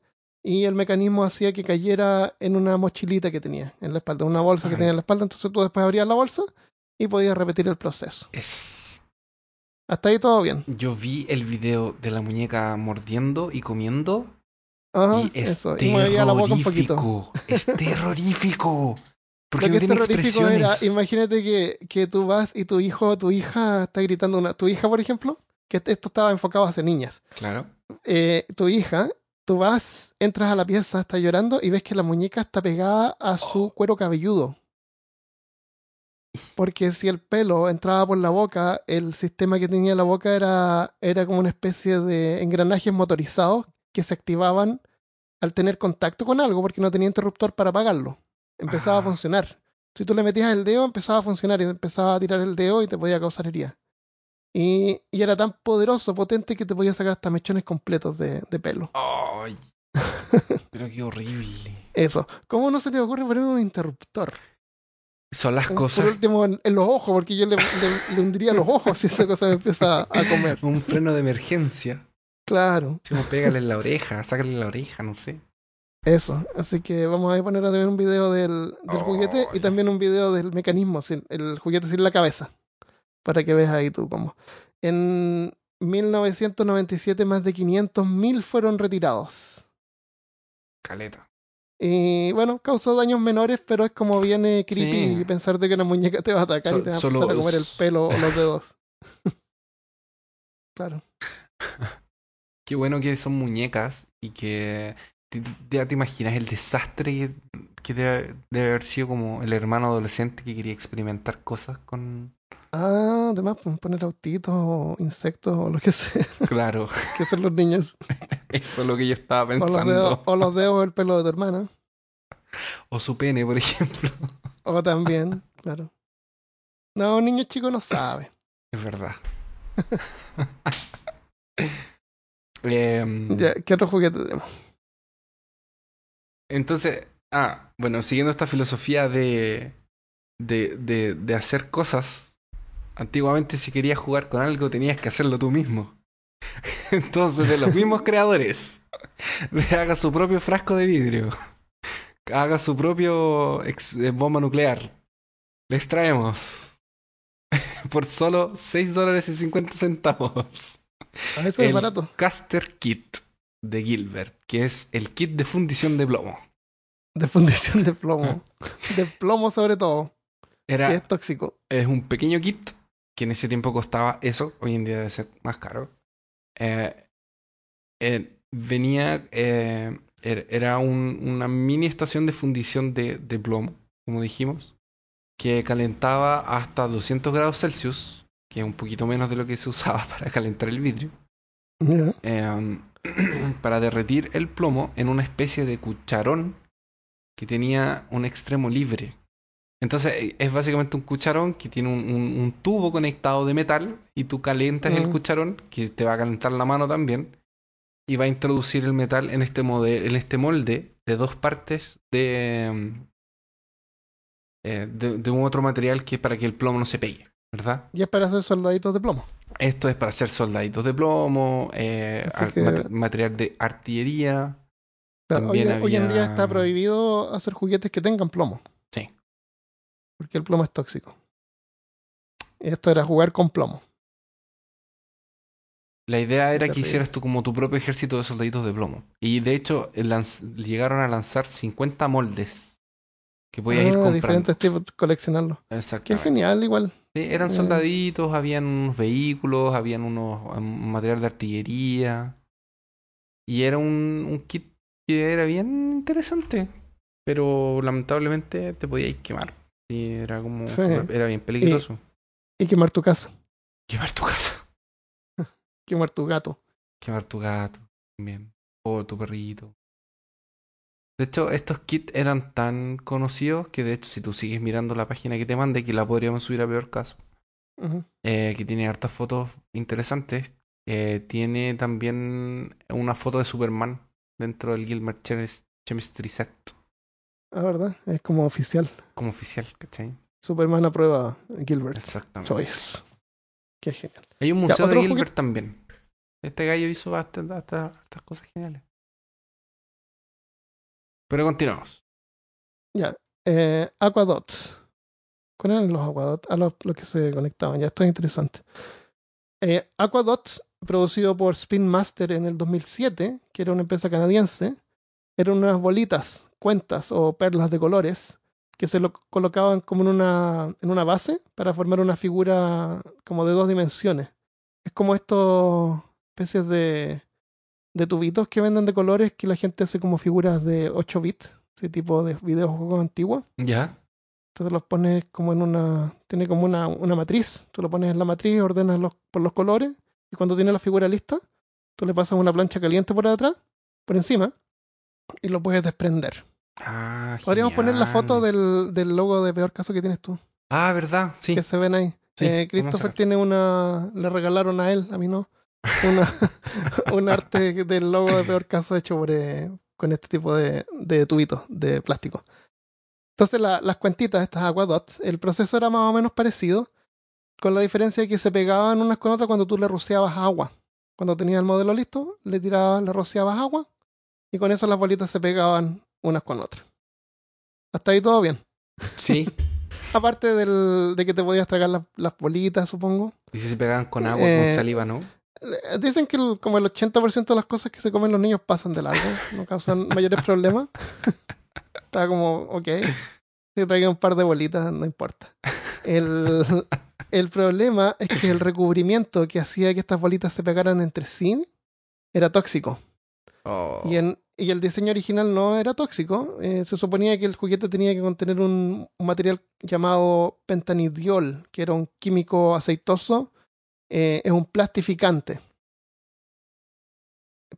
Speaker 1: Y el mecanismo hacía que cayera en una mochilita que tenía en la espalda, una bolsa que tenía en la espalda. Entonces tú después abrías la bolsa y podías repetir el proceso.
Speaker 2: Es...
Speaker 1: Hasta ahí todo bien.
Speaker 2: Yo vi el video de la muñeca mordiendo y comiendo
Speaker 1: Ajá,
Speaker 2: y es
Speaker 1: eso. Y movía la boca un poquito.
Speaker 2: terrorífico. Es terrorífico. Porque
Speaker 1: Lo
Speaker 2: no
Speaker 1: es terrorífico era, imagínate que, que tú vas y tu hijo o tu hija está gritando una. Tu hija, por ejemplo, que esto estaba enfocado hacia niñas.
Speaker 2: Claro.
Speaker 1: Eh, tu hija, tú vas, entras a la pieza, está llorando y ves que la muñeca está pegada a su cuero cabelludo. Porque si el pelo entraba por la boca, el sistema que tenía la boca era, era como una especie de engranajes motorizados que se activaban al tener contacto con algo porque no tenía interruptor para apagarlo. Empezaba a
Speaker 2: Ah.
Speaker 1: funcionar. Si tú le metías el dedo, empezaba a funcionar y empezaba a tirar el dedo y te podía causar herida. Y, y era tan poderoso, potente, que te podía sacar hasta mechones completos de, de pelo.
Speaker 2: Ay. Pero qué horrible.
Speaker 1: Eso. ¿Cómo no se le ocurre poner un interruptor?
Speaker 2: Son las
Speaker 1: Por
Speaker 2: cosas.
Speaker 1: último, en, en los ojos, porque yo le, le- le hundiría los ojos si esa cosa me empieza a comer.
Speaker 2: Un freno de emergencia.
Speaker 1: Claro,
Speaker 2: Si uno pégale en la oreja, sácale la oreja, no sé.
Speaker 1: eso. Así que vamos a poner también un video del, del juguete y
Speaker 2: Ay.
Speaker 1: también un video del mecanismo, sin, el juguete sin la cabeza, para que veas ahí tú cómo. En 1997 más de 500.000 fueron retirados.
Speaker 2: Caleta.
Speaker 1: Y bueno, causó daños menores, pero es como viene creepy
Speaker 2: Sí.
Speaker 1: pensar de que una muñeca te va a atacar
Speaker 2: So-
Speaker 1: y te va a empezar a comer el pelo o los dedos. claro.
Speaker 2: Qué bueno que son muñecas y que te- te- ya te imaginas el desastre que, que debe, debe haber sido como el hermano adolescente que quería experimentar cosas con...
Speaker 1: Ah, además, pues, poner autitos o insectos o lo que sea,
Speaker 2: Claro,
Speaker 1: que son los niños.
Speaker 2: eso es lo que yo estaba
Speaker 1: O los, dedos,
Speaker 2: pensando.
Speaker 1: o los dedos o el pelo de tu hermana.
Speaker 2: O su pene, por ejemplo.
Speaker 1: O también, claro. No, un niño chico no sabe.
Speaker 2: Es verdad. Em,
Speaker 1: Ya, ¿Qué otro juguete tenemos?
Speaker 2: Entonces, ah, bueno, siguiendo esta filosofía de, de, de, de hacer cosas, antiguamente si querías jugar con algo tenías que hacerlo tú mismo. Entonces, de los mismos creadores, de haga su propio frasco de vidrio, haga su propio eh, bomba nuclear, les traemos por solo 6 dólares y 50 centavos
Speaker 1: Ah, eso es
Speaker 2: el
Speaker 1: barato.
Speaker 2: Caster Kit de Gilbert, que es el kit de fundición de plomo.
Speaker 1: De fundición de plomo. De plomo sobre todo, que
Speaker 2: Era,
Speaker 1: es tóxico.
Speaker 2: es un pequeño kit que en ese tiempo costaba eso, hoy en día debe ser más caro. Eh, eh, venía, eh, er- era un- una mini estación de fundición de, de plomo, como dijimos, que calentaba hasta 200 grados Celsius, que es un poquito menos de lo que se usaba para calentar el vidrio. Eh, para derretir el plomo en una especie de cucharón que tenía un extremo libre. Entonces eh, es básicamente un cucharón que tiene un, un- un tubo conectado de metal y tú calientas el cucharón, que te va a calentar la mano también, y va a introducir el metal en este, en este molde de dos partes de, mm, eh, de, de un otro material que es para que el plomo no se pegue, ¿verdad?
Speaker 1: Y es para hacer soldaditos de plomo.
Speaker 2: Esto es para hacer soldaditos de plomo, eh,
Speaker 1: que-
Speaker 2: material de artillería.
Speaker 1: Claro, hoy, en día está prohibido hacer juguetes que tengan plomo. Porque el plomo es tóxico. Y esto era jugar con plomo.
Speaker 2: La idea era que hicieras tú como tu propio ejército de soldaditos de plomo. Y de hecho llegaron a lanzar 50 moldes que podías ir
Speaker 1: Ah,
Speaker 2: comprando.
Speaker 1: diferentes tipos, coleccionarlo. Qué
Speaker 2: Exactamente.
Speaker 1: genial, igual.
Speaker 2: Sí, eran
Speaker 1: Eh.
Speaker 2: soldaditos, habían unos vehículos, habían unos um, material de artillería. Y era un, un kit que era bien interesante. Pero lamentablemente te podíais quemar. Y era como.
Speaker 1: Sí.
Speaker 2: super- era bien peligroso.
Speaker 1: Y quemar tu casa,
Speaker 2: Quemar tu casa.
Speaker 1: quemar tu gato.
Speaker 2: Quemar tu gato también. O tu perrito. De hecho, estos kits eran tan conocidos que de hecho si tú sigues mirando la página que te mandé, que la podríamos subir a peor caso, eh, que tiene hartas fotos interesantes, eh, tiene también una foto de Superman dentro del Chemis- Chemistry Set
Speaker 1: Ah, ¿verdad? Es como oficial.
Speaker 2: como oficial, ¿cachai?
Speaker 1: Superman aprueba Gilbert
Speaker 2: Exactamente.
Speaker 1: Choice. Qué genial.
Speaker 2: Hay un museo de
Speaker 1: ¿otro
Speaker 2: Gilbert también. Este gallo hizo hasta, cosas geniales. Pero continuamos.
Speaker 1: Ya. Eh, Aquadots. ¿Cuáles eran los Aquadots? A los, los que se conectaban. Ya esto es interesante. Eh, Aquadots, producido por Spin Master en el 2007, que era una empresa canadiense, eran unas bolitas, cuentas o perlas de colores que se lo colocaban como en una, en una base para formar una figura como de dos dimensiones. Es como estos especies de, de tubitos que venden de colores que la gente hace como figuras de 8 bits, ese tipo de videojuegos antiguos.
Speaker 2: ¿Ya?
Speaker 1: Entonces los pones como en una. Tiene como una, una matriz. Tú lo pones en la matriz, ordenas los, por los colores. Y cuando tienes la figura lista, tú le pasas una plancha caliente por atrás, por encima, y lo puedes desprender.
Speaker 2: Ah,
Speaker 1: Podríamos poner la foto del, del logo de peor caso que tienes tú,
Speaker 2: Ah, ¿verdad? Sí.
Speaker 1: que se ven ahí.
Speaker 2: Sí,
Speaker 1: Eh, Christopher tiene una. Le regalaron a él, a mí no. Una, un arte del logo de peor caso hecho por, eh, con este tipo de, de tubitos de plástico. Entonces, la- las cuentitas, estas Aquadots, el proceso era más o menos parecido, con la diferencia de que se pegaban unas con otras cuando tú le rociabas agua. Cuando tenías el modelo listo, le tirabas, le rociabas agua, y con eso las bolitas se pegaban unas con otras. Hasta ahí todo bien.
Speaker 2: Sí.
Speaker 1: Aparte del, de que te podías tragar las, las bolitas, supongo.
Speaker 2: Y si se pegaban con agua,
Speaker 1: Eh,
Speaker 2: con saliva, ¿no?
Speaker 1: Eh, Dicen que el- como el 80% de las cosas que se comen los niños pasan de largo, no causan mayores problemas. Está como, ok. Si traigan un par de bolitas, no importa. El, el problema es que el recubrimiento que hacía que estas bolitas se pegaran entre sí era tóxico.
Speaker 2: Oh.
Speaker 1: Y, en, y el diseño original no era tóxico. Eh, se suponía que el juguete tenía que contener un, un material llamado pentanidiol, que era un químico aceitoso. eh, es un plastificante.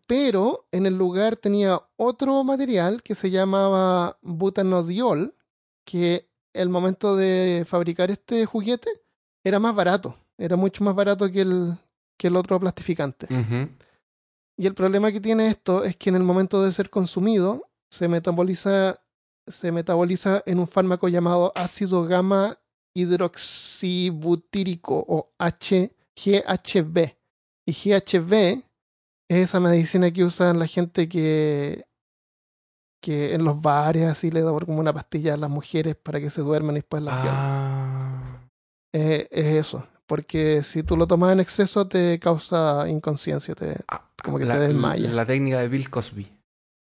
Speaker 1: Pero en el lugar tenía otro material que se llamaba butanodiol, que el momento de fabricar este juguete era más barato. Era mucho más barato que el, que el otro plastificante. Y el problema que tiene esto es que en el momento de ser consumido se metaboliza, se metaboliza en un fármaco llamado ácido gamma hidroxibutírico o H, GHB. Y GHB es esa medicina que usan la gente que, que en los bares así le da como una pastilla a las mujeres para que se duerman y después las.
Speaker 2: Ah.
Speaker 1: Eh, es eso. Porque si tú lo tomas en exceso te causa inconsciencia, te,
Speaker 2: Ah,
Speaker 1: Como que
Speaker 2: la,
Speaker 1: te desmaya.
Speaker 2: La técnica de Bill Cosby.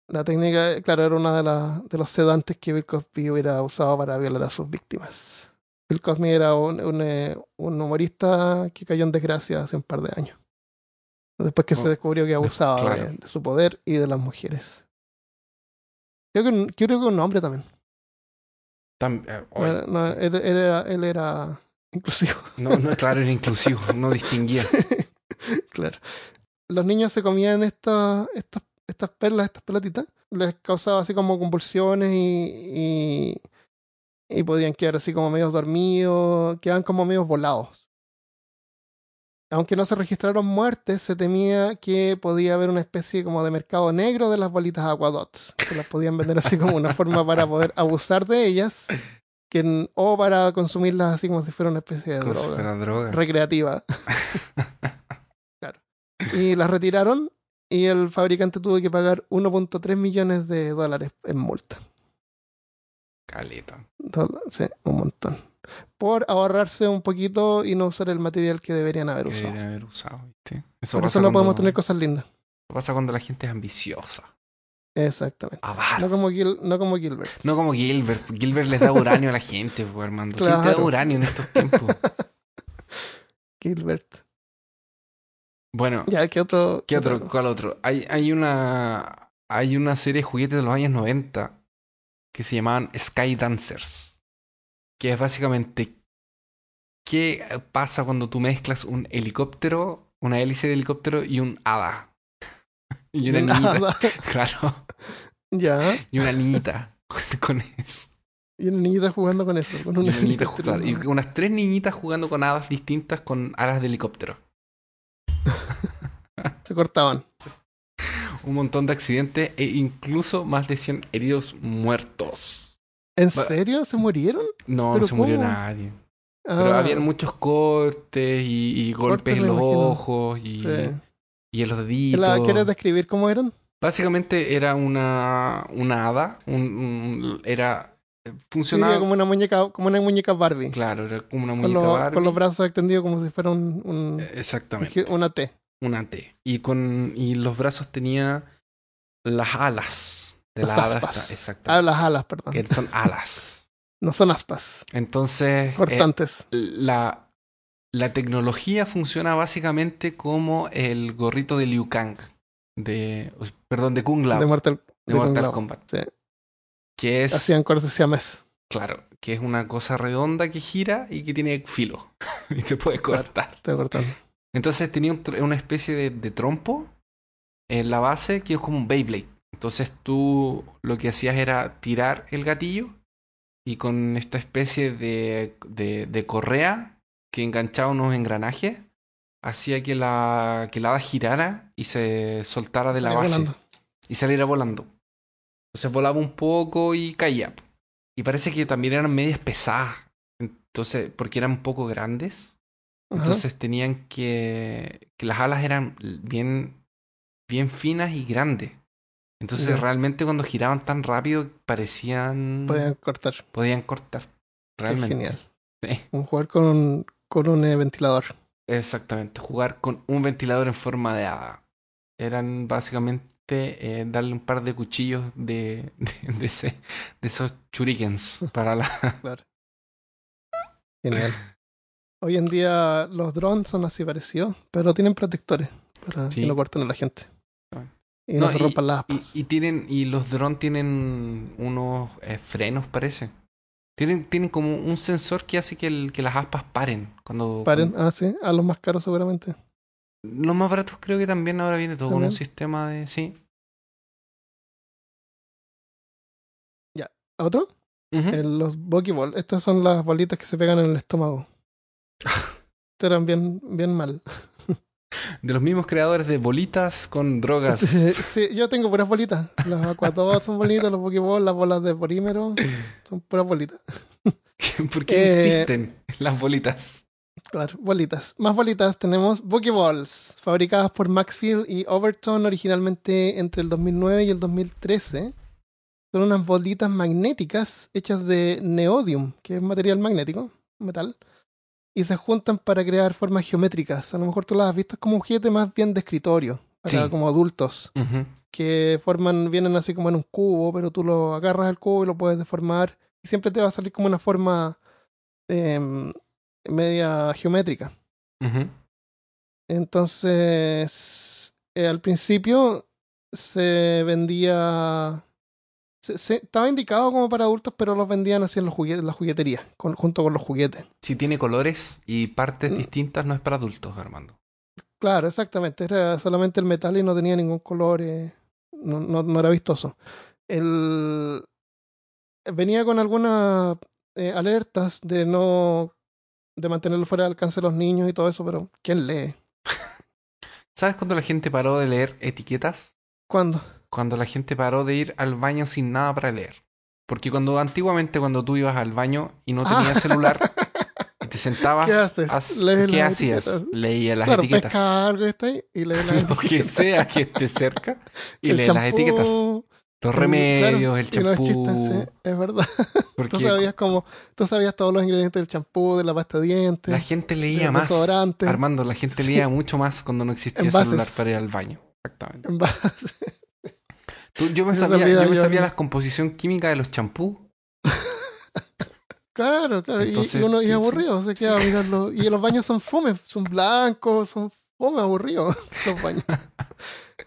Speaker 1: La técnica, claro, era una de, las de los sedantes que Bill Cosby hubiera usado para violar a sus víctimas. Bill Cosby era un, un, eh, un humorista que cayó en desgracia hace un par de años. Después que se
Speaker 2: Oh,
Speaker 1: descubrió que abusaba de-
Speaker 2: claro.
Speaker 1: de, su poder y de las mujeres. Creo que, un- creo que un hombre también.
Speaker 2: Tam- eh,
Speaker 1: No
Speaker 2: oye,
Speaker 1: era- no, él, él era, él era inclusivo.
Speaker 2: no, no, claro, era inclusivo, no distinguía.
Speaker 1: claro. Los niños se comían estas, estas, estas perlas, estas pelotitas. Les causaba así como convulsiones y, y, y podían quedar así como medios dormidos, quedaban como medios volados. Aunque no se registraron muertes, se temía que podía haber una especie como de mercado negro de las bolitas Aquadots, que las podían vender así como una forma para poder abusar de ellas, que, o para consumirlas así como si fuera una especie de
Speaker 2: si
Speaker 1: droga
Speaker 2: fuera droga.
Speaker 1: recreativa. claro. Y las retiraron y el fabricante tuvo que pagar 1.3 millones de dólares en multa.
Speaker 2: Caleta.
Speaker 1: Sí, un montón. Por ahorrarse un poquito y no usar el material que deberían haber
Speaker 2: Que
Speaker 1: usado.
Speaker 2: deberían haber usado, ¿viste? Eso
Speaker 1: Por eso no podemos tener cosas lindas.
Speaker 2: pasa cuando la gente es ambiciosa.
Speaker 1: Exactamente. No como, Gil- no como Gilbert.
Speaker 2: No como Gilbert. Gilbert les da uranio a la gente, pues, Armando. ¿Quién te da uranio en estos tiempos?
Speaker 1: Gilbert.
Speaker 2: Bueno,
Speaker 1: Ya, ¿qué otro?
Speaker 2: ¿qué otro? ¿Cuál otro? Hay, hay una. Hay una serie de juguetes de los años 90 que se llamaban Sky Dancers. Que es básicamente. ¿Qué pasa cuando tú mezclas un helicóptero, una hélice de helicóptero y un hada? y una niñita. Claro.
Speaker 1: Ya.
Speaker 2: Y una niñita con, eso.
Speaker 1: Y una niñita jugando con eso. Con
Speaker 2: Y
Speaker 1: una
Speaker 2: una niñita jugando- y unas tres niñitas jugando con hadas distintas con alas de helicóptero.
Speaker 1: Se cortaban.
Speaker 2: Un montón de accidentes e incluso más de 100 heridos muertos.
Speaker 1: ¿En
Speaker 2: Va-
Speaker 1: serio? ¿Se murieron?
Speaker 2: No, no
Speaker 1: ¿Pero
Speaker 2: se murió nadie. Pero
Speaker 1: Ah,
Speaker 2: habían muchos cortes y, y golpes
Speaker 1: Cortes,
Speaker 2: en los
Speaker 1: imagino.
Speaker 2: ojos y,
Speaker 1: sí.
Speaker 2: y en los
Speaker 1: ¿La-
Speaker 2: deditos.
Speaker 1: ¿Quieres describir cómo eran?
Speaker 2: Básicamente era una, una hada. Un, un- era. Funcionaba.
Speaker 1: Sería como una muñeca, como una muñeca Barbie.
Speaker 2: Claro, era como una
Speaker 1: con,
Speaker 2: muñeca
Speaker 1: los-
Speaker 2: Barbie.
Speaker 1: con los brazos extendidos como si fuera un, un-
Speaker 2: Exactamente.
Speaker 1: una T.
Speaker 2: Una T. Y con y los brazos tenía las alas de
Speaker 1: Las
Speaker 2: la hada.
Speaker 1: aspas.
Speaker 2: esta-
Speaker 1: Ah,
Speaker 2: Exactamente.
Speaker 1: las alas, perdón.
Speaker 2: Que son alas.
Speaker 1: No son aspas.
Speaker 2: Entonces, eh,
Speaker 1: Cortantes.
Speaker 2: la, la tecnología funciona básicamente como el gorrito de Liu Kang. De, perdón, de Kung Lao.
Speaker 1: de Mortal,
Speaker 2: de
Speaker 1: de
Speaker 2: Mortal
Speaker 1: Kung.
Speaker 2: Kombat.
Speaker 1: Sí.
Speaker 2: Que es,
Speaker 1: Hacían cortes
Speaker 2: claro, que es una cosa redonda que gira y que tiene filo. y te puede
Speaker 1: Claro.
Speaker 2: cortar.
Speaker 1: Te.
Speaker 2: Entonces tenía un una especie de, de trompo en la base que es como un Beyblade. Entonces tú lo que hacías era tirar el gatillo y con esta especie de, de, de correa que enganchaba unos engranajes hacía que la, que la hada girara y se soltara de la base
Speaker 1: volando.
Speaker 2: y saliera volando. Entonces volaba un poco y caía. Y parece que también eran medias pesadas. Entonces, porque eran un poco grandes.
Speaker 1: Ajá.
Speaker 2: Entonces tenían que. que las alas eran bien. bien finas y grandes. Entonces realmente cuando giraban tan rápido parecían.
Speaker 1: Podían cortar.
Speaker 2: podían cortar.
Speaker 1: Qué
Speaker 2: Realmente.
Speaker 1: genial.
Speaker 2: Sí,
Speaker 1: Un jugar con un, con un eh, ventilador.
Speaker 2: Exactamente. Jugar con un ventilador en forma de hada. Eran básicamente eh, darle un par de cuchillos de, de, de ese, de esos shurikens para la.
Speaker 1: Claro. Genial. Hoy en día los drones son así parecidos, pero tienen protectores para
Speaker 2: Sí.
Speaker 1: que no corten a la gente. Y no,
Speaker 2: No,
Speaker 1: se rompan las
Speaker 2: Y,
Speaker 1: aspas.
Speaker 2: y tienen, y los drones tienen unos eh, frenos, parece. Tienen, tienen como un sensor que hace que, el- que las aspas paren. Cuando,
Speaker 1: Paren, ah, sí, a los más caros seguramente.
Speaker 2: los más baratos creo que también ahora viene todo con un sistema de. Sí.
Speaker 1: ¿Otro?
Speaker 2: Ujú.
Speaker 1: Eh, los Bokeball. Estas son las bolitas que se pegan en el estómago. Estas eran bien, bien mal.
Speaker 2: De los mismos creadores de bolitas con drogas.
Speaker 1: sí, yo tengo puras bolitas. Los Aquadots son bolitas, los Pokéball, las bolas de polímero. Son puras bolitas.
Speaker 2: ¿Por qué
Speaker 1: Eh,
Speaker 2: insisten en las bolitas?
Speaker 1: Claro, bolitas. Más bolitas tenemos Pokeballs, fabricadas por Maxfield y Overton originalmente entre el 2009 y el 2013. Son unas bolitas magnéticas hechas de neodium, que es material magnético, metal, y se juntan para crear formas geométricas. A lo mejor tú las has visto como un juguete más bien de escritorio, para
Speaker 2: Sí.
Speaker 1: como adultos, que forman, vienen así como en un cubo, pero tú lo agarras al cubo y lo puedes deformar, y siempre te va a salir como una forma em, media geométrica. Entonces, eh, al principio se vendía. Se- se- estaba indicado como para adultos, pero los vendían así en los juguetes, la juguetería, con- junto con los juguetes.
Speaker 2: Si tiene colores y partes
Speaker 1: Mm.
Speaker 2: distintas, no es para adultos, Armando.
Speaker 1: Claro, exactamente. Era solamente el metal y no tenía ningún color. eh, no, no, no era vistoso. El, venía con algunas eh, alertas de no. de mantenerlo fuera del alcance de los niños y todo eso, pero ¿quién lee?
Speaker 2: ¿Sabes cuando la gente paró de leer etiquetas?
Speaker 1: ¿Cuándo?
Speaker 2: Cuando la gente paró de ir al baño sin nada para leer. Porque cuando antiguamente cuando tú ibas al baño y no
Speaker 1: Ah.
Speaker 2: tenías celular y te sentabas,
Speaker 1: ¿Qué haces? Lees
Speaker 2: ¿qué
Speaker 1: las
Speaker 2: hacías?
Speaker 1: etiquetas.
Speaker 2: Leía las
Speaker 1: claro,
Speaker 2: etiquetas.
Speaker 1: algo está ahí y lee las
Speaker 2: Lo que sea que esté cerca y
Speaker 1: El
Speaker 2: lee las etiquetas. Los remedios,
Speaker 1: claro,
Speaker 2: el champú.
Speaker 1: sí, es verdad. Tú sabías como, tú sabías todos los ingredientes del champú, de la pasta de dientes,
Speaker 2: la gente leía más. Armando, la gente
Speaker 1: Sí.
Speaker 2: leía mucho más cuando no existía celular para ir al baño. Exactamente.
Speaker 1: en base.
Speaker 2: Tú- yo me
Speaker 1: Eso
Speaker 2: sabía, yo me
Speaker 1: yo.
Speaker 2: sabía la composición química de los champús.
Speaker 1: Claro, claro. y-
Speaker 2: Entonces,
Speaker 1: y, uno
Speaker 2: sí.
Speaker 1: aburrido, se queda a mirarlo. Y los baños son fome, son blancos, son fome, aburridos los baños.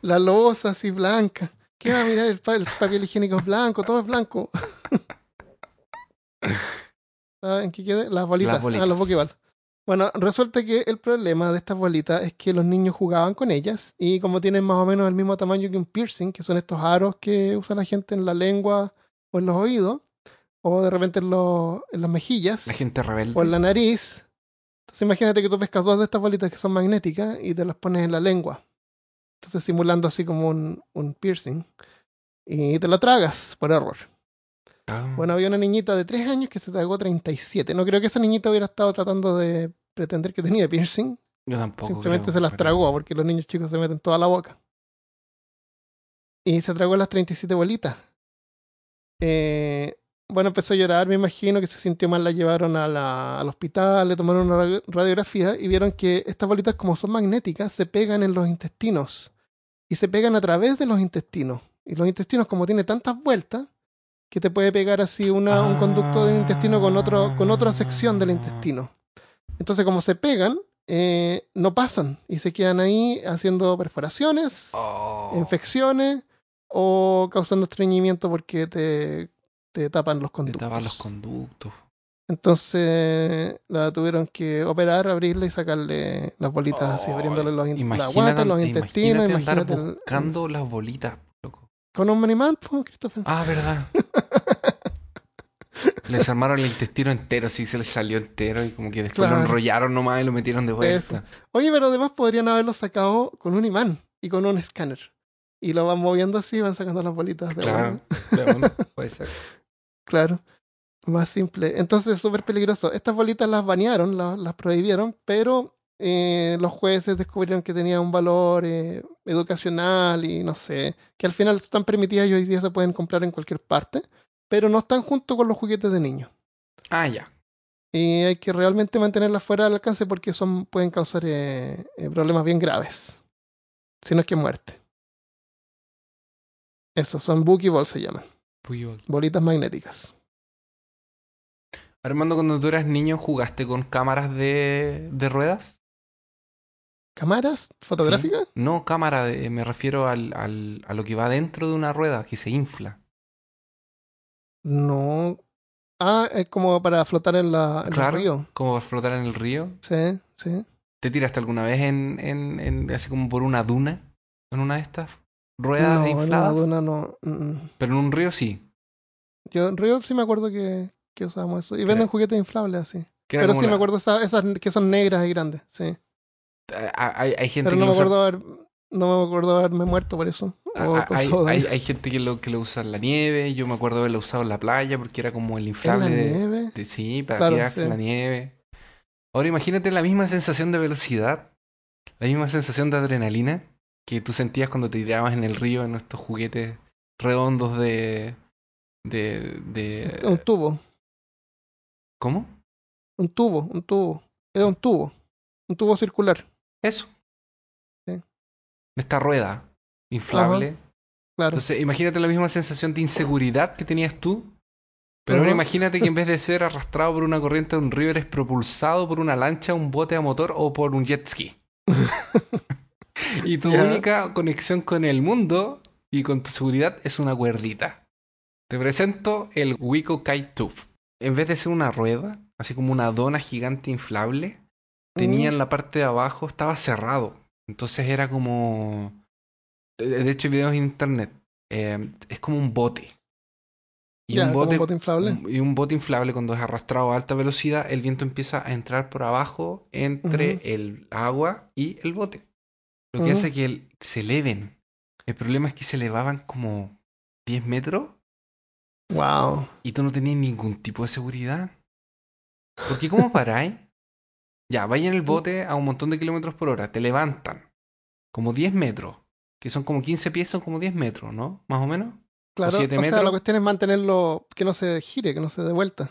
Speaker 1: La losa así blanca. ¿Qué va a mirar? El, pa- el papel higiénico es blanco, todo es blanco. ¿Saben qué quede? Las bolitas,
Speaker 2: Las bolitas.
Speaker 1: Ah, los Pokéball. Bueno, resulta que el problema de estas bolitas es que los niños jugaban con ellas y como tienen más o menos el mismo tamaño que un piercing, que son estos aros que usa la gente en la lengua o en los oídos, o de repente en, los- en las mejillas
Speaker 2: La gente rebelde.
Speaker 1: o en la nariz. Entonces imagínate que tú pescas dos de estas bolitas que son magnéticas y te las pones en la lengua. Entonces simulando así como un, un piercing. Y te la tragas por error.
Speaker 2: Ah,
Speaker 1: Bueno, había una niñita de 3 años que se tragó 37. No creo que esa niñita hubiera estado tratando de pretender que tenía piercing.
Speaker 2: yo tampoco.
Speaker 1: Simplemente
Speaker 2: creo,
Speaker 1: se las
Speaker 2: pero-
Speaker 1: tragó porque los niños chicos se meten toda la boca. Y se tragó las 37 bolitas. Eh, bueno, empezó a llorar, me imagino que se sintió mal, la llevaron a la- al hospital, le tomaron una radio- radiografía y vieron que estas bolitas, como son magnéticas, se pegan en los intestinos. Y se pegan a través de los intestinos. Y los intestinos, como tiene tantas vueltas, que te puede pegar así una, un conducto de intestino con, otro, con otra sección del intestino. Entonces, como se pegan, eh, no pasan y se quedan ahí haciendo perforaciones,
Speaker 2: Oh.
Speaker 1: infecciones o causando estreñimiento porque te, te tapan los
Speaker 2: Te
Speaker 1: conductos.
Speaker 2: tapan los conductos.
Speaker 1: Entonces la tuvieron que operar, abrirle y sacarle las bolitas así,
Speaker 2: Oh,
Speaker 1: abriéndole los in- la
Speaker 2: Imagínate,
Speaker 1: guata, los intestinos,
Speaker 2: imagínate andar
Speaker 1: imagínate el-
Speaker 2: buscando las bolitas.
Speaker 1: Con un animal, pues, Christopher.
Speaker 2: Ah, verdad. les armaron el intestino entero, así se les salió entero y como que después lo enrollaron nomás y lo metieron de vuelta.
Speaker 1: Eso. Oye, pero además podrían haberlo sacado con un imán y con un escáner. Y lo van moviendo así y van sacando las bolitas de
Speaker 2: Claro,
Speaker 1: vuelta.
Speaker 2: pero bueno, puede ser.
Speaker 1: Claro. Más simple. Entonces es súper peligroso. Estas bolitas las banearon, la- las, prohibieron, pero eh, los jueces descubrieron que tenía un valor eh, educacional y no sé, que al final están permitidas y hoy día se pueden comprar en cualquier parte, pero no están junto con los juguetes de niños.
Speaker 2: Ah, ya.
Speaker 1: Y hay que realmente mantenerlas fuera del alcance porque son, pueden causar eh, eh, problemas bien graves. Si no es que muerte. Eso, son Bookie Ball se llaman.
Speaker 2: Puyol.
Speaker 1: Bolitas magnéticas.
Speaker 2: Armando, cuando tú eras niño, ¿jugaste con cámaras de, de ruedas?
Speaker 1: ¿Cámaras fotográficas?
Speaker 2: No, cámara, de- me refiero al, al, a lo que va dentro de una rueda, que se infla.
Speaker 1: No. Ah, es como para flotar en, la, en
Speaker 2: Claro.
Speaker 1: el río.
Speaker 2: Como para flotar en el río.
Speaker 1: Sí, sí.
Speaker 2: ¿Te tiraste alguna vez en, en, en- así como por una duna? ¿En una de estas ruedas
Speaker 1: no, en la
Speaker 2: infladas?
Speaker 1: duna no. mm, mm.
Speaker 2: Pero en un río sí.
Speaker 1: Yo en Río sí me acuerdo que, que usábamos eso. Y venden juguetes inflables así. Pero sí me acuerdo esas, esas que son negras y grandes, sí.
Speaker 2: Eh, Hay, hay gente
Speaker 1: Pero
Speaker 2: que
Speaker 1: no me
Speaker 2: usa-
Speaker 1: acuerdo haber, no me acuerdo haberme muerto por eso.
Speaker 2: Ah, ah, hay, hay, hay gente que lo, que lo usa en la nieve. Yo me acuerdo haberlo usado en la playa porque era como el
Speaker 1: en
Speaker 2: inflable
Speaker 1: la
Speaker 2: de,
Speaker 1: nieve.
Speaker 2: de- sí, para
Speaker 1: Claro,
Speaker 2: tirarse en la nieve. Ahora imagínate la misma sensación de velocidad, la misma sensación de adrenalina que tú sentías cuando te tirabas en el río en estos juguetes redondos de. de. de
Speaker 1: Un tubo,
Speaker 2: ¿Cómo?
Speaker 1: un tubo, un tubo. Era un tubo. Un tubo circular.
Speaker 2: Eso.
Speaker 1: Sí.
Speaker 2: Esta rueda inflable.
Speaker 1: Claro.
Speaker 2: Entonces, imagínate la misma sensación de inseguridad que tenías tú. Pero ahora imagínate que en vez de ser arrastrado por una corriente de un río, eres propulsado por una lancha, un bote a motor o por un jet ski. y tu única conexión con el mundo y con tu seguridad es una cuerdita. Te presento el Wiko Kite Tube. En vez de ser una rueda, así como una dona gigante inflable, tenía en la parte de abajo, estaba cerrado. Entonces era como... De hecho hay videos en internet. Eh, es como un bote. Y un bote,
Speaker 1: un bote inflable.
Speaker 2: y un bote inflable cuando es arrastrado a alta velocidad, el viento empieza a entrar por abajo entre el agua y el bote. Lo que hace que el- se eleven. El problema es que se elevaban como 10 metros
Speaker 1: Wow.
Speaker 2: y tú no tenías ningún tipo de seguridad. Porque ¿cómo paráis? Ya, vaya en el bote a un montón de kilómetros por hora, te levantan como 10 metros, que son como 15 pies, son como 10 metros, ¿no? Más o menos.
Speaker 1: Claro. o sea,
Speaker 2: metros.
Speaker 1: la cuestión es mantenerlo, que no se gire, que no se dé vuelta.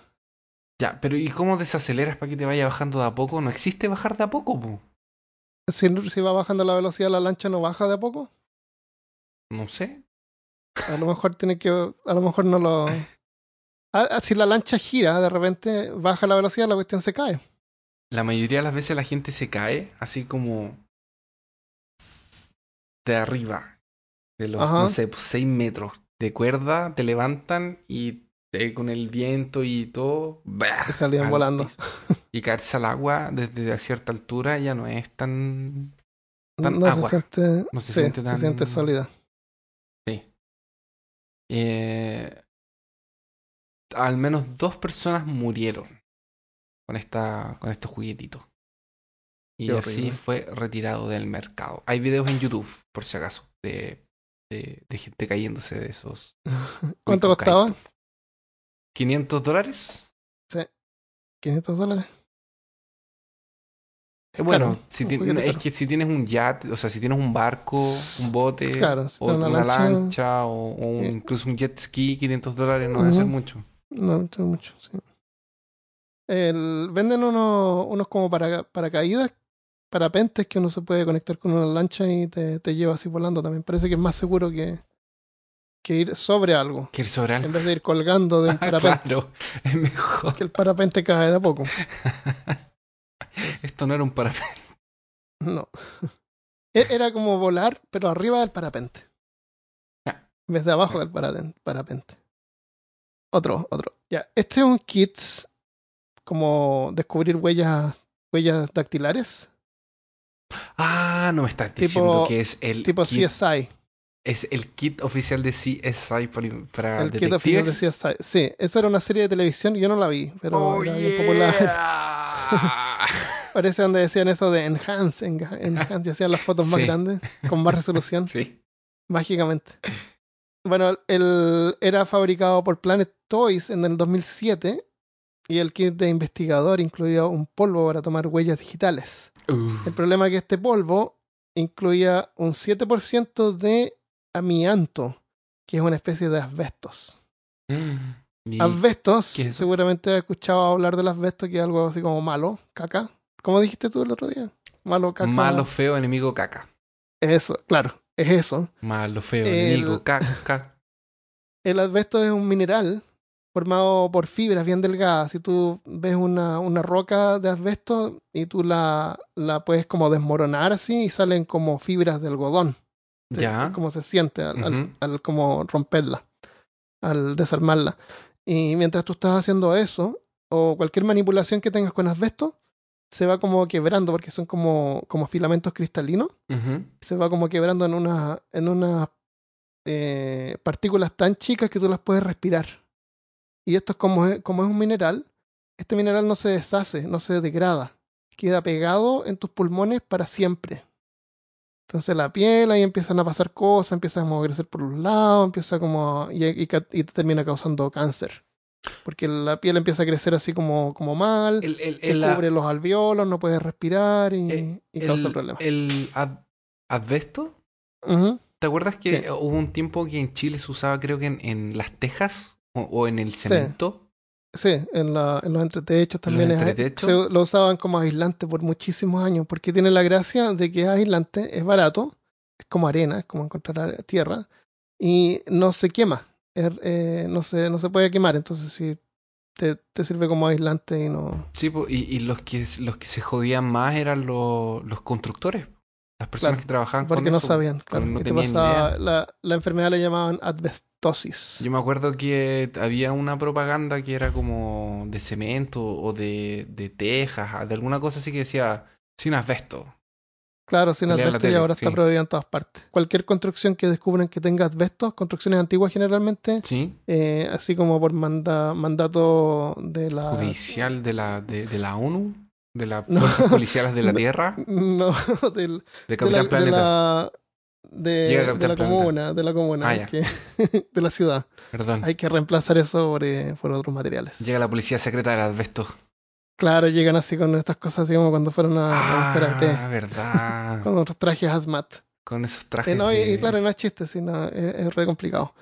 Speaker 2: Ya, pero ¿y cómo desaceleras para que te vaya bajando de a poco? No existe bajar de a poco, po.
Speaker 1: Si, si va bajando la velocidad, la lancha no baja de a poco.
Speaker 2: No sé.
Speaker 1: A lo mejor tiene que, a lo mejor no lo, a Ah, ah, si la lancha gira, de repente baja la velocidad, la cuestión se cae.
Speaker 2: La mayoría de las veces la gente se cae así como de arriba, de los,
Speaker 1: Ajá.
Speaker 2: no sé, pues, seis metros de cuerda, te levantan y te- con el viento y todo, ¡bah!
Speaker 1: Salían
Speaker 2: al
Speaker 1: volando.
Speaker 2: Y caerse al agua desde a cierta altura ya no es tan... Tan
Speaker 1: no
Speaker 2: agua.
Speaker 1: se siente,
Speaker 2: No se
Speaker 1: sí,
Speaker 2: siente tan-
Speaker 1: se siente sólida.
Speaker 2: Sí. Eh, al menos dos personas murieron con, esta, con este juguetito. Y
Speaker 1: Qué
Speaker 2: así
Speaker 1: horrible.
Speaker 2: fue retirado del mercado. Hay videos en YouTube, por si acaso, de, de, de gente cayéndose de esos.
Speaker 1: ¿Cuánto costaba?
Speaker 2: Kaito. ¿500 dólares?
Speaker 1: Sí. 500 dólares.
Speaker 2: Eh, bueno,
Speaker 1: Caro,
Speaker 2: si
Speaker 1: un
Speaker 2: ti-
Speaker 1: juguete
Speaker 2: es
Speaker 1: caro.
Speaker 2: que si tienes un yate, o sea, si tienes un barco, un bote,
Speaker 1: Claro, si
Speaker 2: o una,
Speaker 1: una lancha-
Speaker 2: lancha, o, o un- incluso un jet ski, 500 dólares no debe ser mucho.
Speaker 1: No, mucho, mucho, sí. El- venden unos, unos como para, paracaídas, parapentes que uno se puede conectar con una lancha y te, te lleva así volando también. Parece que es más seguro que, que ir sobre algo,
Speaker 2: Que ir sobre algo.
Speaker 1: en vez de ir colgando de un
Speaker 2: Ah,
Speaker 1: parapente,
Speaker 2: claro, es mejor.
Speaker 1: que el parapente cae de a poco.
Speaker 2: Esto no era un parapente.
Speaker 1: No. E- Era como volar, pero arriba del parapente. En vez de abajo del parapente. Otro, otro. Ya, este es un kit como descubrir huellas, huellas dactilares,
Speaker 2: Ah, no me estás
Speaker 1: Tipo-
Speaker 2: diciendo que es el
Speaker 1: tipo
Speaker 2: kit,
Speaker 1: CSI.
Speaker 2: es el kit oficial de CSI para,
Speaker 1: el kit oficial de
Speaker 2: detectives.
Speaker 1: CSI. Sí, esa era una serie de televisión, yo no la vi, pero
Speaker 2: Oh,
Speaker 1: era bien popular.
Speaker 2: yeah.
Speaker 1: Parece donde decían eso de enhance, enhance, y hacían las fotos más grandes, con más resolución.
Speaker 2: sí.
Speaker 1: mágicamente. Bueno, el, era fabricado por Planet Toys en el 2007 y el kit de investigador incluía un polvo para tomar huellas digitales.
Speaker 2: Uh,
Speaker 1: El problema es que este polvo incluía un 7% de amianto, que es una especie de asbestos.
Speaker 2: mm,
Speaker 1: Asbestos,
Speaker 2: es
Speaker 1: seguramente has escuchado hablar del asbesto, que es algo así como malo, caca. ¿Cómo dijiste tú el otro día? Malo, caca.
Speaker 2: malo, feo, enemigo, caca.
Speaker 1: Es eso, claro, es eso.
Speaker 2: Malo, feo,
Speaker 1: El-
Speaker 2: enemigo, caca.
Speaker 1: El asbesto es un mineral formado por fibras bien delgadas. Si tú ves una, una roca de asbesto y tú la, la puedes como desmoronar así y salen como fibras de algodón.
Speaker 2: Ya.
Speaker 1: Como se siente al, al-
Speaker 2: Ujú.
Speaker 1: al como romperla, al desarmarla. Y mientras tú estás haciendo eso, o cualquier manipulación que tengas con asbesto, se va como quebrando porque son como, como filamentos cristalinos se va como quebrando en una en unas eh, partículas tan chicas que tú las puedes respirar. Y esto es como, es como es un mineral, este mineral no se deshace, no se degrada, queda pegado en tus pulmones para siempre. Entonces la piel ahí empiezan a pasar cosas, empieza a crecer por los lados, empieza como y, termina causando cáncer. Porque la piel empieza a crecer así como, como mal,
Speaker 2: El, el,
Speaker 1: cubre los alveolos, no puedes respirar y,
Speaker 2: eh,
Speaker 1: y causa
Speaker 2: el-
Speaker 1: problemas.
Speaker 2: el ad- asbesto.
Speaker 1: Ujú.
Speaker 2: ¿Te acuerdas que
Speaker 1: Sí.
Speaker 2: hubo un tiempo que en Chile se usaba, creo que en, en las tejas o, o en el cemento?
Speaker 1: Sí, en, la, en los entretechos también. es-
Speaker 2: entretechos?
Speaker 1: se lo usaban como aislante por muchísimos años, porque tiene la gracia de que es aislante, es barato, es como arena, es como encontrar tierra, y no se quema, es, eh, no, se, no se puede quemar, entonces sí, te, te sirve como aislante y no...
Speaker 2: Sí, y, y los que los que se jodían más eran los, los constructores. Las personas
Speaker 1: Claro,
Speaker 2: que trabajaban
Speaker 1: Porque
Speaker 2: con
Speaker 1: no
Speaker 2: eso.
Speaker 1: sabían, claro,
Speaker 2: no
Speaker 1: y te pasaba- la, la enfermedad le llamaban asbestosis.
Speaker 2: Yo me acuerdo que había una propaganda que era como de cemento o de, de tejas, de alguna cosa así que decía sin asbesto.
Speaker 1: Claro, sin asbesto y ahora está prohibido en todas partes. Cualquier construcción que descubren que tenga asbesto, construcciones antiguas generalmente,
Speaker 2: Sí.
Speaker 1: eh, así como por manda- mandato de la
Speaker 2: Judicial de la, de, de la ONU, de las
Speaker 1: No.
Speaker 2: fuerzas policiales de la
Speaker 1: No.
Speaker 2: Tierra,
Speaker 1: no del-
Speaker 2: de
Speaker 1: de, la,
Speaker 2: Capitán
Speaker 1: de
Speaker 2: Planeta.
Speaker 1: la de, de la comuna de la comuna
Speaker 2: Ah,
Speaker 1: que- de la ciudad
Speaker 2: Perdón.
Speaker 1: hay que reemplazar eso por, eh, por otros materiales
Speaker 2: Llega la policía secreta del asbesto.
Speaker 1: claro llegan así con estas cosas así como cuando fueron a, a buscar a té
Speaker 2: Ah, verdad.
Speaker 1: con otros trajes hazmat
Speaker 2: Con esos trajes.
Speaker 1: Eh, no, y,
Speaker 2: de-
Speaker 1: y claro no es chiste sino es, es re complicado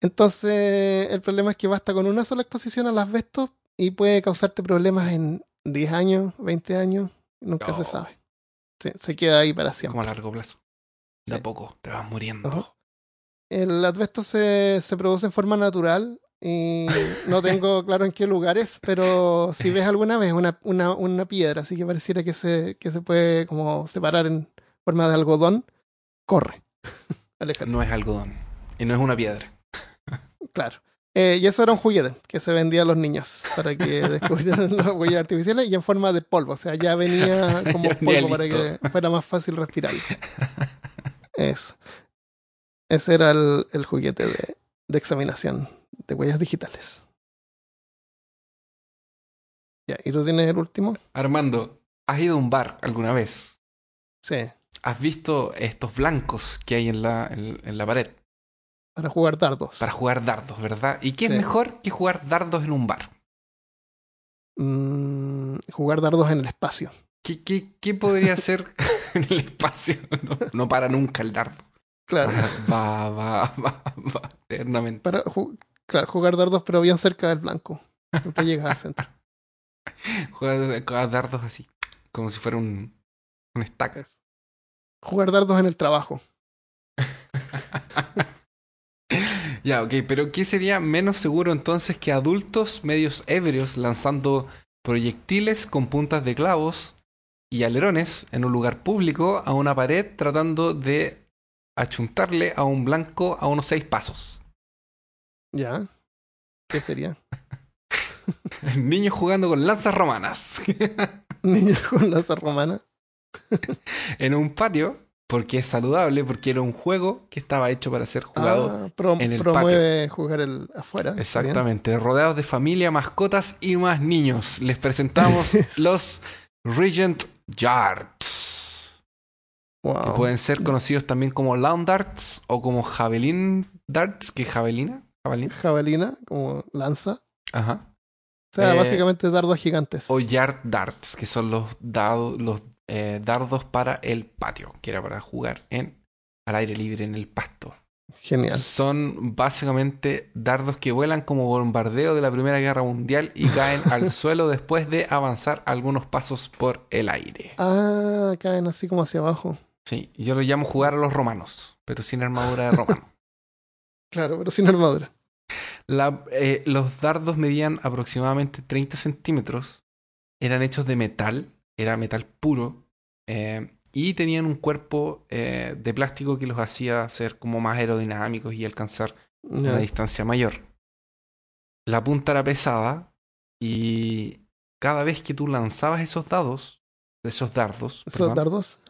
Speaker 1: entonces el problema es que basta con una sola exposición al asbesto y puede causarte problemas en 10 años 20 años nunca se sabe Sí, se queda ahí para siempre
Speaker 2: como a largo plazo. De a poco te vas muriendo.
Speaker 1: Ajá. El asbesto se, se produce en forma natural y no tengo claro en qué lugares, pero si ves alguna vez una, una, una piedra, así que pareciera que se, que se puede como separar en forma de algodón, corre. Aléjate.
Speaker 2: No es algodón. Y no es una piedra.
Speaker 1: Claro. Eh, y eso era un juguete que se vendía a los niños para que descubrieran las huellas artificiales y en forma de polvo. O sea, ya venía como
Speaker 2: Ya venía
Speaker 1: polvo para que fuera más fácil respirar. Eso. Ese era el, el juguete de, de examinación de huellas digitales. Ya, ¿y tú tienes el último?
Speaker 2: Armando, ¿has ido a un bar alguna vez?
Speaker 1: Sí,
Speaker 2: ¿Has visto estos blancos que hay en la, en, en la pared
Speaker 1: para jugar dardos.
Speaker 2: para jugar dardos, verdad? ¿Y qué
Speaker 1: Sí.
Speaker 2: es mejor que jugar dardos en un bar?
Speaker 1: Mm, jugar dardos en el espacio.
Speaker 2: ¿Qué, qué, qué podría ser en el espacio? No, no para nunca el dardo.
Speaker 1: Claro.
Speaker 2: Va, va, va, va, eternamente.
Speaker 1: Para ju- claro, jugar dardos, pero bien cerca del blanco. Siempre llegas al centro.
Speaker 2: Juega dardos así, como si fuera un, un.
Speaker 1: Eso. Jugar dardos en el trabajo.
Speaker 2: Ya, ok, pero ¿qué sería menos seguro entonces que adultos medios ebrios lanzando proyectiles con puntas de clavos y alerones en un lugar público a una pared tratando de achuntarle a un blanco a unos seis pasos?
Speaker 1: ¿Ya? ¿Qué sería?
Speaker 2: Niños jugando con lanzas romanas
Speaker 1: Niños con lanza romana.
Speaker 2: en un patio porque es saludable, porque era un juego que estaba hecho para ser jugado
Speaker 1: Ah, pro-
Speaker 2: en el
Speaker 1: promueve jugar el afuera. bien.
Speaker 2: Exactamente, rodeados de familia, mascotas y más niños. Les presentamos los Regent Yards, que
Speaker 1: Wow.
Speaker 2: pueden ser conocidos también como Lawn Darts o como Javelin Darts, que es javelina, javelina,
Speaker 1: Javelina, como lanza.
Speaker 2: ajá.
Speaker 1: O sea,
Speaker 2: Eh,
Speaker 1: básicamente dardos gigantes.
Speaker 2: O Yard Darts, que son los dados, los eh, dardos para el patio, que era para jugar en al aire libre en el pasto.
Speaker 1: Genial.
Speaker 2: Son básicamente dardos que vuelan como bombardeo de la Primera Guerra Mundial y caen al suelo después de avanzar algunos pasos por el aire.
Speaker 1: Ah, caen así como hacia abajo.
Speaker 2: Sí, yo lo llamo jugar a los romanos, pero sin armadura de romano.
Speaker 1: Claro, pero sin armadura.
Speaker 2: La- eh, los dardos medían aproximadamente 30 centímetros, eran hechos de metal, era metal puro, eh, y tenían un cuerpo eh, de plástico que los hacía ser como más aerodinámicos y alcanzar una distancia mayor. La punta era pesada y cada vez que tú lanzabas esos dados, esos dardos,
Speaker 1: ¿Esos
Speaker 2: perdón,
Speaker 1: dardos?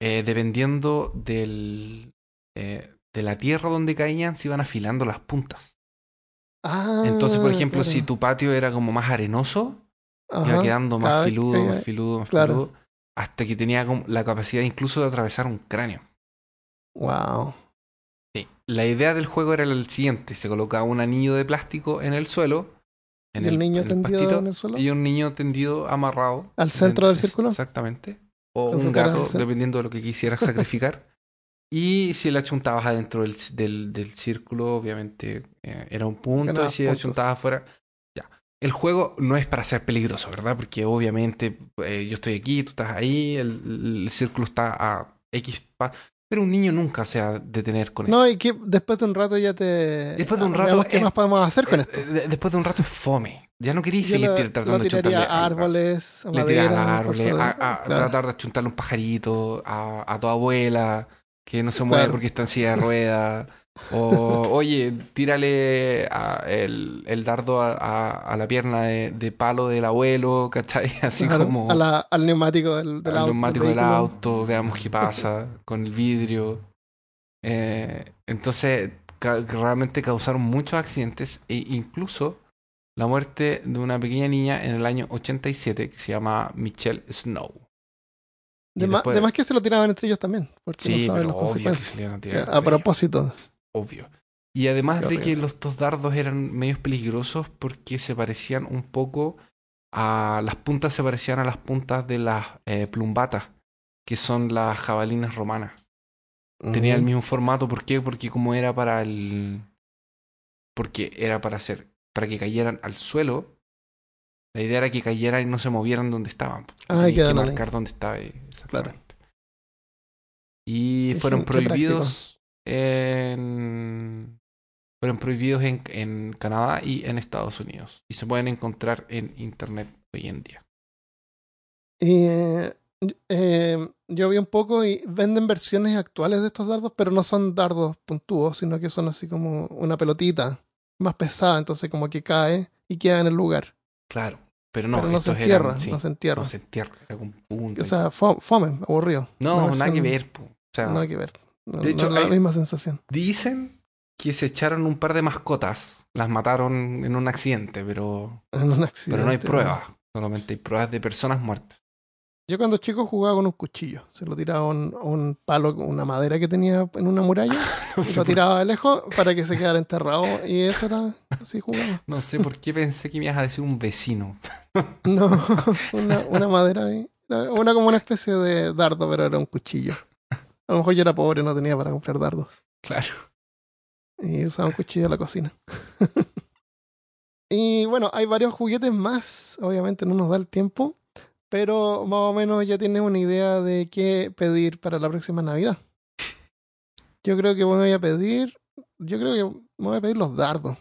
Speaker 2: eh, dependiendo del, eh, de la tierra donde caían, se iban afilando las puntas.
Speaker 1: Ah,
Speaker 2: Entonces, por ejemplo,
Speaker 1: claro.
Speaker 2: si tu patio era como más arenoso, iba quedando más filudo, más filudo, más
Speaker 1: claro.
Speaker 2: filudo, hasta que tenía la capacidad incluso de atravesar un cráneo.
Speaker 1: Wow.
Speaker 2: Sí. La idea del juego era el siguiente: se colocaba un anillo de plástico en el suelo, en
Speaker 1: ¿Y el niño
Speaker 2: en
Speaker 1: tendido
Speaker 2: pastito,
Speaker 1: en el suelo?
Speaker 2: y un niño tendido amarrado
Speaker 1: ¿Al centro del círculo?
Speaker 2: Exactamente. O un gato, dependiendo de lo que quisieras sacrificar. y si la chuntabas adentro del, del, del círculo, obviamente eh, era un punto.
Speaker 1: Ganabas
Speaker 2: y si la
Speaker 1: puntos.
Speaker 2: chuntabas afuera. El juego no es para ser peligroso, ¿verdad? Porque obviamente eh, yo estoy aquí, tú estás ahí, el, el círculo está a X. pa- pero un niño nunca se va a detener con
Speaker 1: No,
Speaker 2: eso.
Speaker 1: y que después de un rato ya te.
Speaker 2: Después de un
Speaker 1: Ah,
Speaker 2: rato
Speaker 1: ¿Qué
Speaker 2: es-
Speaker 1: más podemos hacer con
Speaker 2: Eh,
Speaker 1: esto?
Speaker 2: eh, de- después de un rato es fome. Ya no
Speaker 1: Yo
Speaker 2: seguir
Speaker 1: lo-
Speaker 2: tratando
Speaker 1: lo
Speaker 2: de chuntarle
Speaker 1: a árboles, a
Speaker 2: le
Speaker 1: madera,
Speaker 2: a árboles, a,
Speaker 1: de-
Speaker 2: a
Speaker 1: claro.
Speaker 2: tratar de chuntarle un pajarito, a, a tu abuela que no se mueve
Speaker 1: Claro.
Speaker 2: porque está en silla de ruedas. O, oye, tírale a- el, el dardo a, a- a la pierna de, de palo del abuelo, ¿cachai? Así
Speaker 1: Claro,
Speaker 2: como
Speaker 1: la- al neumático del, del
Speaker 2: al
Speaker 1: auto.
Speaker 2: neumático del auto, veamos qué pasa con el vidrio. Eh, entonces, ca- realmente causaron muchos accidentes e incluso la muerte de una pequeña niña en el año 87 que se llama Michelle Snow.
Speaker 1: De,
Speaker 2: después-
Speaker 1: más que se lo tiraban entre ellos también, porque
Speaker 2: Sí,
Speaker 1: no saben las
Speaker 2: obvio que
Speaker 1: consecuencias.
Speaker 2: se le iban a ellos,
Speaker 1: propósito.
Speaker 2: Obvio. Y además
Speaker 1: Qué
Speaker 2: de que los dos dardos eran medios peligrosos porque se parecían un poco a las puntas se parecían a las puntas de las eh, plumbatas que son las jabalinas romanas. Tenía el mismo formato, ¿por qué? Porque como era para el... Porque era para hacer... Para que cayeran al suelo. La idea era que cayeran y no se movieran donde estaban.
Speaker 1: Ah,
Speaker 2: Tenías que
Speaker 1: ahí.
Speaker 2: marcar dónde estaba. ahí, exactamente. Y fueron prohibidos en... fueron prohibidos en, en Canadá y en Estados Unidos. Y se pueden encontrar en Internet hoy en día.
Speaker 1: Eh, eh, yo vi un poco y venden versiones actuales de estos dardos, pero no son dardos puntúos, sino que son así como una pelotita más pesada, entonces como que cae y queda en el lugar.
Speaker 2: Claro, pero no,
Speaker 1: pero no se entierra,
Speaker 2: eran, sí,
Speaker 1: no se entierra.
Speaker 2: no se entierra, era con punta
Speaker 1: O sea, fo- fome, aburrido.
Speaker 2: no, nada que ver. po. O sea,
Speaker 1: Nada que ver. No,
Speaker 2: De
Speaker 1: no
Speaker 2: hecho,
Speaker 1: es la misma sensación.
Speaker 2: dicen que se echaron un par de mascotas, las mataron en un accidente, pero,
Speaker 1: En un accidente.
Speaker 2: pero no hay pruebas. Solamente hay pruebas de personas muertas.
Speaker 1: Yo cuando chico jugaba con un cuchillo. Se lo tiraba a un, un palo, con una madera que tenía en una muralla.
Speaker 2: No
Speaker 1: y lo tiraba de lejos para que se quedara enterrado. Y eso era así jugaba.
Speaker 2: no sé por qué pensé que me ibas a decir un vecino.
Speaker 1: No, una, una madera ahí. Era Una como una especie de dardo, pero era un cuchillo. A lo mejor yo era pobre, no tenía para comprar dardos.
Speaker 2: Claro.
Speaker 1: Y usaba un cuchillo de la cocina. y bueno, hay varios juguetes más. Obviamente no nos da el tiempo. Pero más o menos ya tienes una idea de qué pedir para la próxima Navidad. Yo creo que voy a pedir. Yo creo que me voy a pedir los dardos.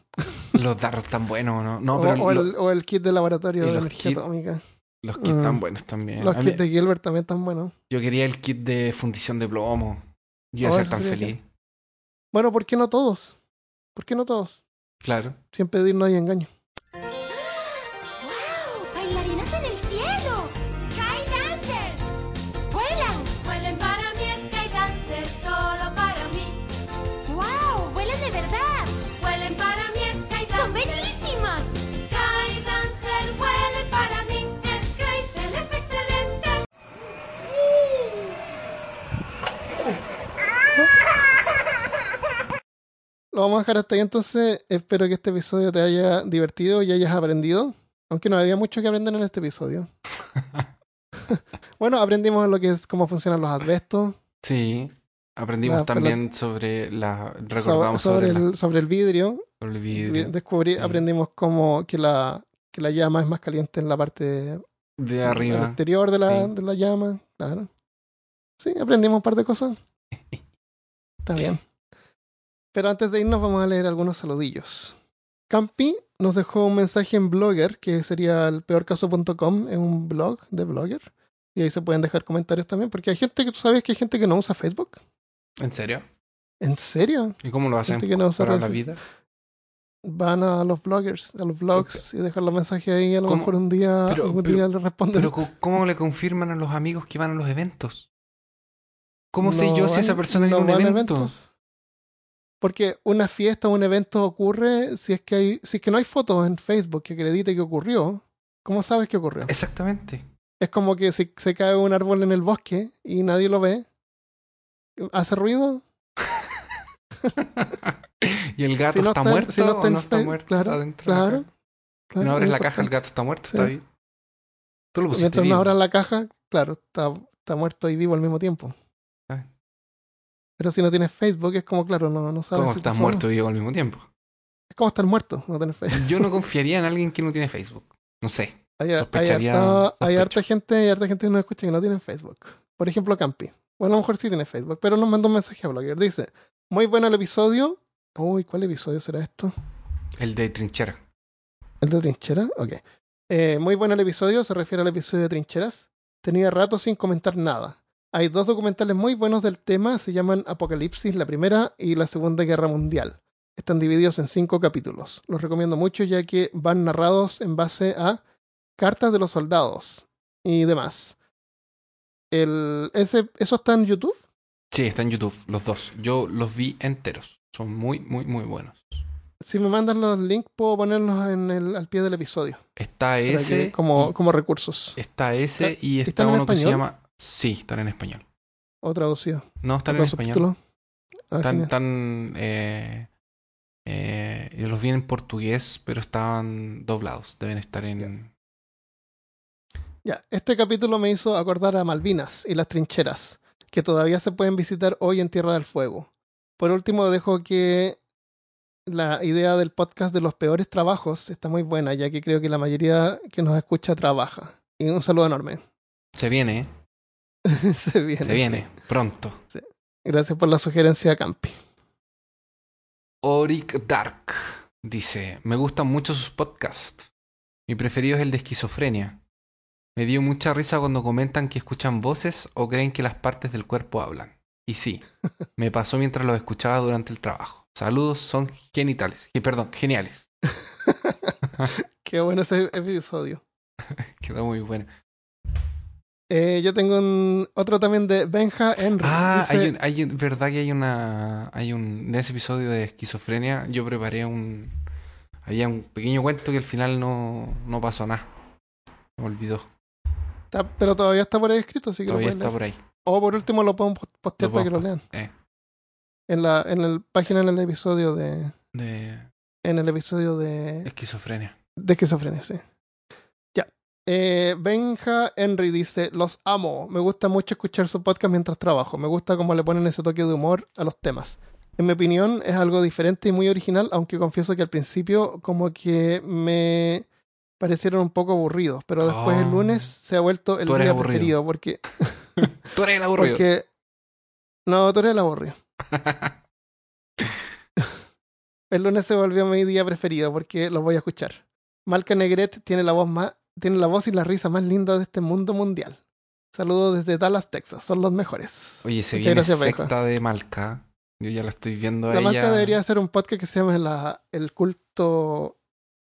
Speaker 2: Los dardos tan buenos, ¿no? No,
Speaker 1: o,
Speaker 2: pero
Speaker 1: o
Speaker 2: lo-
Speaker 1: el, o el kit de laboratorio de energía
Speaker 2: kit-
Speaker 1: atómica.
Speaker 2: Los kits
Speaker 1: Mm.
Speaker 2: tan buenos también.
Speaker 1: Los
Speaker 2: A mí-
Speaker 1: kits de Gilbert también están buenos.
Speaker 2: Yo quería el kit de fundición de plomo. Yo iba
Speaker 1: Oh,
Speaker 2: a ser
Speaker 1: eso
Speaker 2: tan feliz.
Speaker 1: Bueno, ¿por qué no todos? ¿Por qué no todos?
Speaker 2: Claro.
Speaker 1: Sin pedir no hay engaño. Lo vamos a dejar hasta ahí entonces. Espero que este episodio te haya divertido y hayas aprendido. Aunque no había mucho que aprender en este episodio. bueno, aprendimos lo que es cómo funcionan los asbestos.
Speaker 2: Sí. Aprendimos
Speaker 1: La
Speaker 2: también sobre la. Recordamos
Speaker 1: sobre,
Speaker 2: sobre,
Speaker 1: el, sobre el vidrio.
Speaker 2: sobre el vidrio.
Speaker 1: Descubrí,
Speaker 2: Sí.
Speaker 1: aprendimos cómo que la, que la llama es más caliente en la parte
Speaker 2: De arriba.
Speaker 1: exterior de la,
Speaker 2: Sí.
Speaker 1: de la llama. Claro. Sí, aprendimos un par de cosas. Está bien. Pero antes de irnos vamos a leer algunos saludillos. Campi nos dejó un mensaje en Blogger, que sería el peorcaso.com, es un blog de Blogger. Y ahí se pueden dejar comentarios también, porque hay gente que tú sabes que hay gente que no usa Facebook.
Speaker 2: ¿En serio?
Speaker 1: ¿En serio?
Speaker 2: ¿Y cómo lo hacen
Speaker 1: no
Speaker 2: para la vida?
Speaker 1: Van a los bloggers, a los blogs y dejan los mensajes ahí. A lo
Speaker 2: ¿Cómo?
Speaker 1: mejor un día,
Speaker 2: Pero-
Speaker 1: un
Speaker 2: pero-
Speaker 1: día le responden.
Speaker 2: Pero ¿cómo le confirman a los amigos que van a los eventos? ¿Cómo sé yo si esa persona
Speaker 1: no
Speaker 2: viene a un evento?
Speaker 1: eventos. Porque una fiesta o un evento ocurre si es que hay, si es que no hay fotos en Facebook que acredite que ocurrió. ¿Cómo sabes que ocurrió?
Speaker 2: Exactamente.
Speaker 1: Es como que si se cae un árbol en el bosque y nadie lo ve, ¿hace ruido?
Speaker 2: ¿Y el gato
Speaker 1: Si no
Speaker 2: está, muerto
Speaker 1: si no está
Speaker 2: o no está muerto?
Speaker 1: claro,
Speaker 2: adentro de la
Speaker 1: Claro.
Speaker 2: no abres
Speaker 1: es
Speaker 2: la caja, el gato está muerto,
Speaker 1: Sí.
Speaker 2: está vivo. Tú lo pusiste
Speaker 1: Mientras no abran la caja, claro, está, está muerto y vivo al mismo tiempo. Pero si no tienes Facebook, es como, claro, no, no sabes.
Speaker 2: ¿Cómo
Speaker 1: si
Speaker 2: estás muerto y vivo al mismo tiempo?
Speaker 1: Es como estar muerto, no tener Facebook.
Speaker 2: Yo no confiaría en alguien que no tiene Facebook. No sé.
Speaker 1: Hay, hay
Speaker 2: Sospecharía-
Speaker 1: harta, hay
Speaker 2: sospecho.
Speaker 1: harta gente, hay harta gente que nos escucha que no tiene Facebook. Por ejemplo, Campi. Bueno, a lo mejor sí tiene Facebook, pero nos mandó un mensaje a Blogger. Dice, muy bueno el episodio. Uy, ¿cuál episodio será esto?
Speaker 2: El de trinchera.
Speaker 1: ¿El de trinchera? Ok. Eh, muy bueno el episodio, se refiere al episodio de trincheras. Tenía rato sin comentar nada. Hay dos documentales muy buenos del tema, se llaman Apocalipsis, la primera y la Segunda Guerra Mundial. Están divididos en cinco capítulos. Los recomiendo mucho ya que van narrados en base a cartas de los soldados y demás. El, ese, ¿Eso está en YouTube?
Speaker 2: Sí, está en YouTube, los dos. Yo los vi enteros. Son muy, muy, muy buenos.
Speaker 1: Si me mandan los links, puedo ponerlos en el, al pie del episodio.
Speaker 2: Está ese.
Speaker 1: que- como,
Speaker 2: y-
Speaker 1: como recursos.
Speaker 2: Está ese
Speaker 1: ¿Está-
Speaker 2: y está uno que se llama. Sí, están en español.
Speaker 1: O traducido.
Speaker 2: No, están
Speaker 1: ¿O
Speaker 2: en español.
Speaker 1: Ah,
Speaker 2: Están, eh, eh, yo los vi en portugués, pero estaban doblados. Deben estar en.
Speaker 1: Ya, este capítulo me hizo acordar a Malvinas y las trincheras, que todavía se pueden visitar hoy en Tierra del Fuego. Por último, dejo que la idea del podcast de los peores trabajos está muy buena, ya que creo que la mayoría que nos escucha trabaja. Y un saludo enorme.
Speaker 2: Se viene, ¿eh?
Speaker 1: se viene.
Speaker 2: Se viene, pronto.
Speaker 1: sí. Gracias por la sugerencia, Campi.
Speaker 2: Oric Dark dice: Me gustan mucho sus podcasts. Mi preferido es el de esquizofrenia. Me dio mucha risa cuando comentan que escuchan voces o creen que las partes del cuerpo hablan. Y sí, me pasó mientras los escuchaba durante el trabajo. Saludos, son genitales. Que perdón, geniales.
Speaker 1: Qué bueno ese episodio.
Speaker 2: Quedó muy bueno.
Speaker 1: Eh, yo tengo un, otro también de Benja Henry.
Speaker 2: Ah,
Speaker 1: Dice-
Speaker 2: hay, un, hay un- verdad que hay una, hay un, en ese episodio de esquizofrenia yo preparé un, había un pequeño cuento que al final no, no pasó nada. Me olvidó.
Speaker 1: está- pero todavía está por ahí escrito, así que
Speaker 2: Todavía
Speaker 1: lo
Speaker 2: está
Speaker 1: leer.
Speaker 2: por ahí.
Speaker 1: O por último lo podemos post- postear
Speaker 2: Lo
Speaker 1: para que lo lean.
Speaker 2: eh.
Speaker 1: En la, en la página en el episodio de.
Speaker 2: De
Speaker 1: En el episodio de.
Speaker 2: esquizofrenia.
Speaker 1: De esquizofrenia, sí. Eh, Benja Henry dice: Los amo. Me gusta mucho escuchar su podcast mientras trabajo. Me gusta cómo le ponen ese toque de humor a los temas. En mi opinión, es algo diferente y muy original, aunque confieso que al principio, como que me parecieron un poco aburridos. Pero después, el
Speaker 2: Oh.
Speaker 1: lunes, se ha vuelto el día
Speaker 2: aburrido.
Speaker 1: preferido. Porque.
Speaker 2: Tú eres el aburrido.
Speaker 1: porque no, tú eres el aburrido. El lunes se volvió mi día preferido porque los voy a escuchar. Malca Negret tiene la voz más, tiene la voz y la risa más linda de este mundo mundial. Saludos desde Dallas, Texas. Son los mejores.
Speaker 2: Oye, se viene
Speaker 1: gracias,
Speaker 2: secta de Malca. Yo ya la estoy viendo a
Speaker 1: La
Speaker 2: ella.
Speaker 1: Malca debería hacer un podcast que se llama la- el culto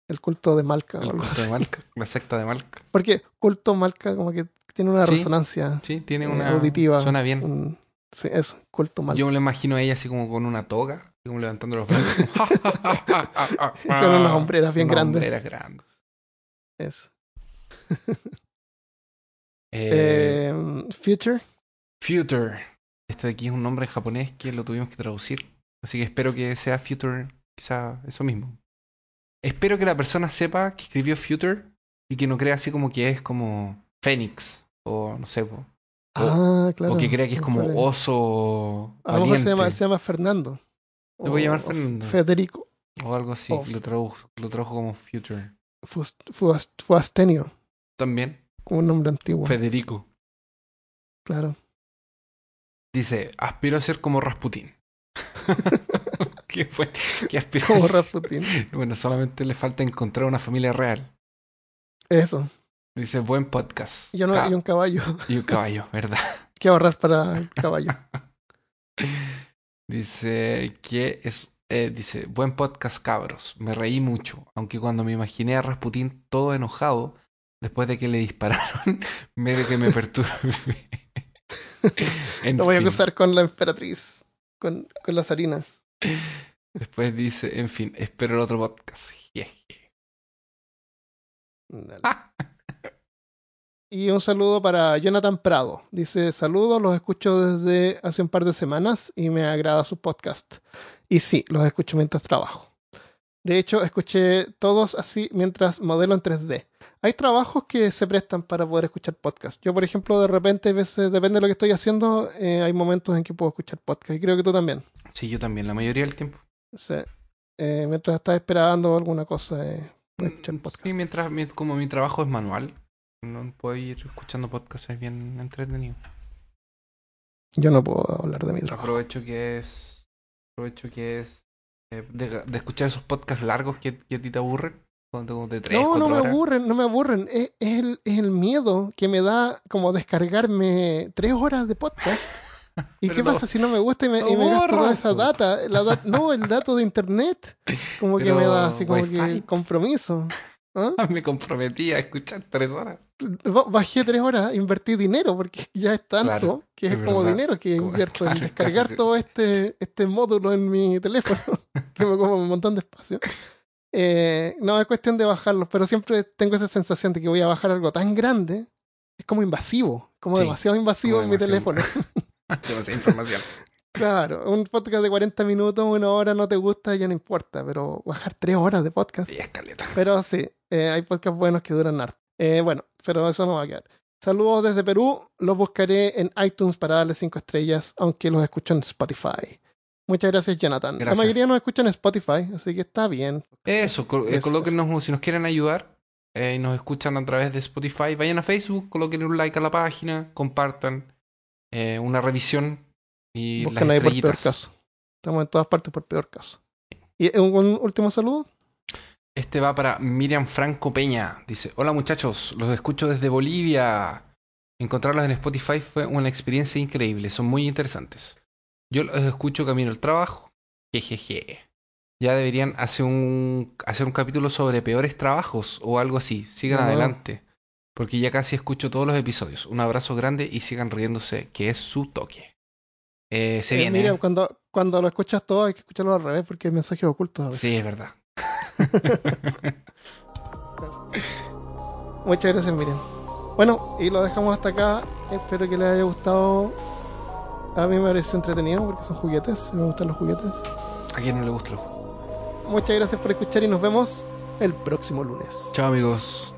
Speaker 1: el culto de Malca.
Speaker 2: El culto de. Malca, la secta de Malca.
Speaker 1: Porque culto Malca como que tiene una
Speaker 2: Sí.
Speaker 1: resonancia
Speaker 2: Sí, tiene
Speaker 1: eh,
Speaker 2: una.
Speaker 1: auditiva.
Speaker 2: Suena bien.
Speaker 1: un- sí, eso, culto Malca.
Speaker 2: Yo me lo imagino a ella así como con una toga, como levantando los brazos.
Speaker 1: Con unas hombreras bien
Speaker 2: Unas
Speaker 1: grandes.
Speaker 2: hombreras grandes.
Speaker 1: Eso.
Speaker 2: Eh,
Speaker 1: Eh, Future.
Speaker 2: Future. Este de aquí es un nombre en japonés que lo tuvimos que traducir. Así que espero que sea Future, quizá eso mismo. Espero que la persona sepa que escribió Future y que no crea así como que es como Fénix o no sé, po.
Speaker 1: Ah, claro.
Speaker 2: o que crea que es como oso
Speaker 1: A lo mejor se llama,
Speaker 2: valiente
Speaker 1: se llama Fernando.
Speaker 2: Puede
Speaker 1: O-
Speaker 2: llamar
Speaker 1: o
Speaker 2: Fernando.
Speaker 1: Federico.
Speaker 2: o algo así.
Speaker 1: o-
Speaker 2: Lo tradujo, lo tradujo como Future.
Speaker 1: Fuastenio.
Speaker 2: También
Speaker 1: Como un nombre antiguo.
Speaker 2: Federico.
Speaker 1: Claro.
Speaker 2: Dice, aspiro a ser como Rasputín. ¿Qué fue? ¿Qué aspiró a
Speaker 1: Como
Speaker 2: ser?
Speaker 1: Rasputin.
Speaker 2: Bueno, solamente le falta encontrar una familia real.
Speaker 1: Eso.
Speaker 2: Dice, buen podcast.
Speaker 1: Yo no
Speaker 2: Ca-
Speaker 1: hay un caballo.
Speaker 2: y un caballo, ¿verdad?
Speaker 1: que ahorrar para el caballo.
Speaker 2: Dice que es... eh, dice, buen podcast, cabros. Me reí mucho, aunque cuando me imaginé a Rasputín todo enojado, después de que le dispararon, medio que me perturbé. En
Speaker 1: Lo voy a
Speaker 2: fin.
Speaker 1: acusar con la emperatriz. Con, con las harinas.
Speaker 2: Después dice, en fin, espero el otro podcast. Jeje.
Speaker 1: Dale. Y un saludo para Jonathan Prado. Dice, saludos, los escucho desde hace un par de semanas y me agrada su podcast. Y sí, los escucho mientras trabajo. De hecho, escuché todos así mientras modelo en 3D. Hay trabajos que se prestan para poder escuchar podcast. Yo, por ejemplo, de repente, a veces, depende de lo que estoy haciendo, eh, hay momentos en que puedo escuchar podcast. Y creo que tú también.
Speaker 2: Sí, yo también, la mayoría del tiempo.
Speaker 1: Sea, eh, mientras estás esperando alguna cosa, eh, puedes escuchar
Speaker 2: Mm,
Speaker 1: podcast.
Speaker 2: Sí, mientras, mi- como mi trabajo es manual, no puedo ir escuchando podcasts, es bien entretenido.
Speaker 1: Yo no puedo hablar de mi trabajo.
Speaker 2: Aprovecho que es. Aprovecho que es. eh, de, de escuchar esos podcasts largos que, que a ti te aburren. Como de- como de 3,
Speaker 1: No,
Speaker 2: 4
Speaker 1: no me
Speaker 2: horas.
Speaker 1: aburren, no me aburren. Es, es el, es el miedo que me da como descargarme tres horas de podcast. ¿Y
Speaker 2: Pero
Speaker 1: qué pasa si no me gusta y me,
Speaker 2: lo
Speaker 1: y me gasto toda esa data? La no, el dato de internet. Como que me da así como que compromiso. ¿Ah?
Speaker 2: Me comprometí a escuchar 3 horas.
Speaker 1: Ba- Bajé tres horas, invertí dinero porque ya es tanto
Speaker 2: Claro,
Speaker 1: que es,
Speaker 2: es
Speaker 1: como
Speaker 2: verdad.
Speaker 1: dinero que
Speaker 2: Como-
Speaker 1: invierto
Speaker 2: claro,
Speaker 1: en descargar todo este, este módulo en mi teléfono que me come un montón de espacio. Eh, no, es cuestión de bajarlos, pero siempre tengo esa sensación de que voy a bajar algo tan grande. Es como invasivo, como
Speaker 2: Sí,
Speaker 1: demasiado invasivo
Speaker 2: como
Speaker 1: en mi teléfono.
Speaker 2: Demasiada información.
Speaker 1: claro, un podcast de 40 minutos, una hora no te gusta, ya no importa, pero bajar tres horas de podcast.
Speaker 2: Sí, escaleta.
Speaker 1: Pero sí, eh, hay podcasts buenos que duran harto. Eh, bueno, pero eso no va a quedar. Saludos desde Perú. Los buscaré en iTunes para darle cinco estrellas, aunque los escucho en Spotify. Muchas gracias, Jonathan. La mayoría nos escucha en Spotify, así que está bien.
Speaker 2: Eso, col- eh,
Speaker 1: Eso,
Speaker 2: colóquenos, si nos quieren ayudar eh, y nos escuchan a través de Spotify, vayan a Facebook, coloquen un like a la página, compartan eh, una revisión y
Speaker 1: Buscan
Speaker 2: las
Speaker 1: ahí por peor
Speaker 2: estrellitas.
Speaker 1: caso. Estamos en todas partes por peor caso. ¿Y un, un último saludo?
Speaker 2: Este va para Miriam Franco Peña. Dice, hola muchachos, los escucho desde Bolivia. Encontrarlos en Spotify fue una experiencia increíble, son muy interesantes. Yo los escucho camino al trabajo. Jejeje. Ya deberían hacer un, hacer un capítulo sobre peores trabajos o algo así. Sigan
Speaker 1: No.
Speaker 2: adelante. Porque ya casi escucho todos los episodios. Un abrazo grande y sigan riéndose, que es su toque. Eh, se
Speaker 1: Eh,
Speaker 2: viene.
Speaker 1: mira, cuando, cuando lo escuchas todo hay que escucharlo al revés porque hay mensajes ocultos a veces.
Speaker 2: Sí, es verdad.
Speaker 1: Muchas gracias, Miriam. Bueno, y lo dejamos hasta acá. Espero que les haya gustado. A mí me pareció entretenido porque son juguetes. Me gustan los juguetes.
Speaker 2: ¿A quién no le gusta?
Speaker 1: Muchas gracias por escuchar y nos vemos el próximo lunes.
Speaker 2: Chao amigos.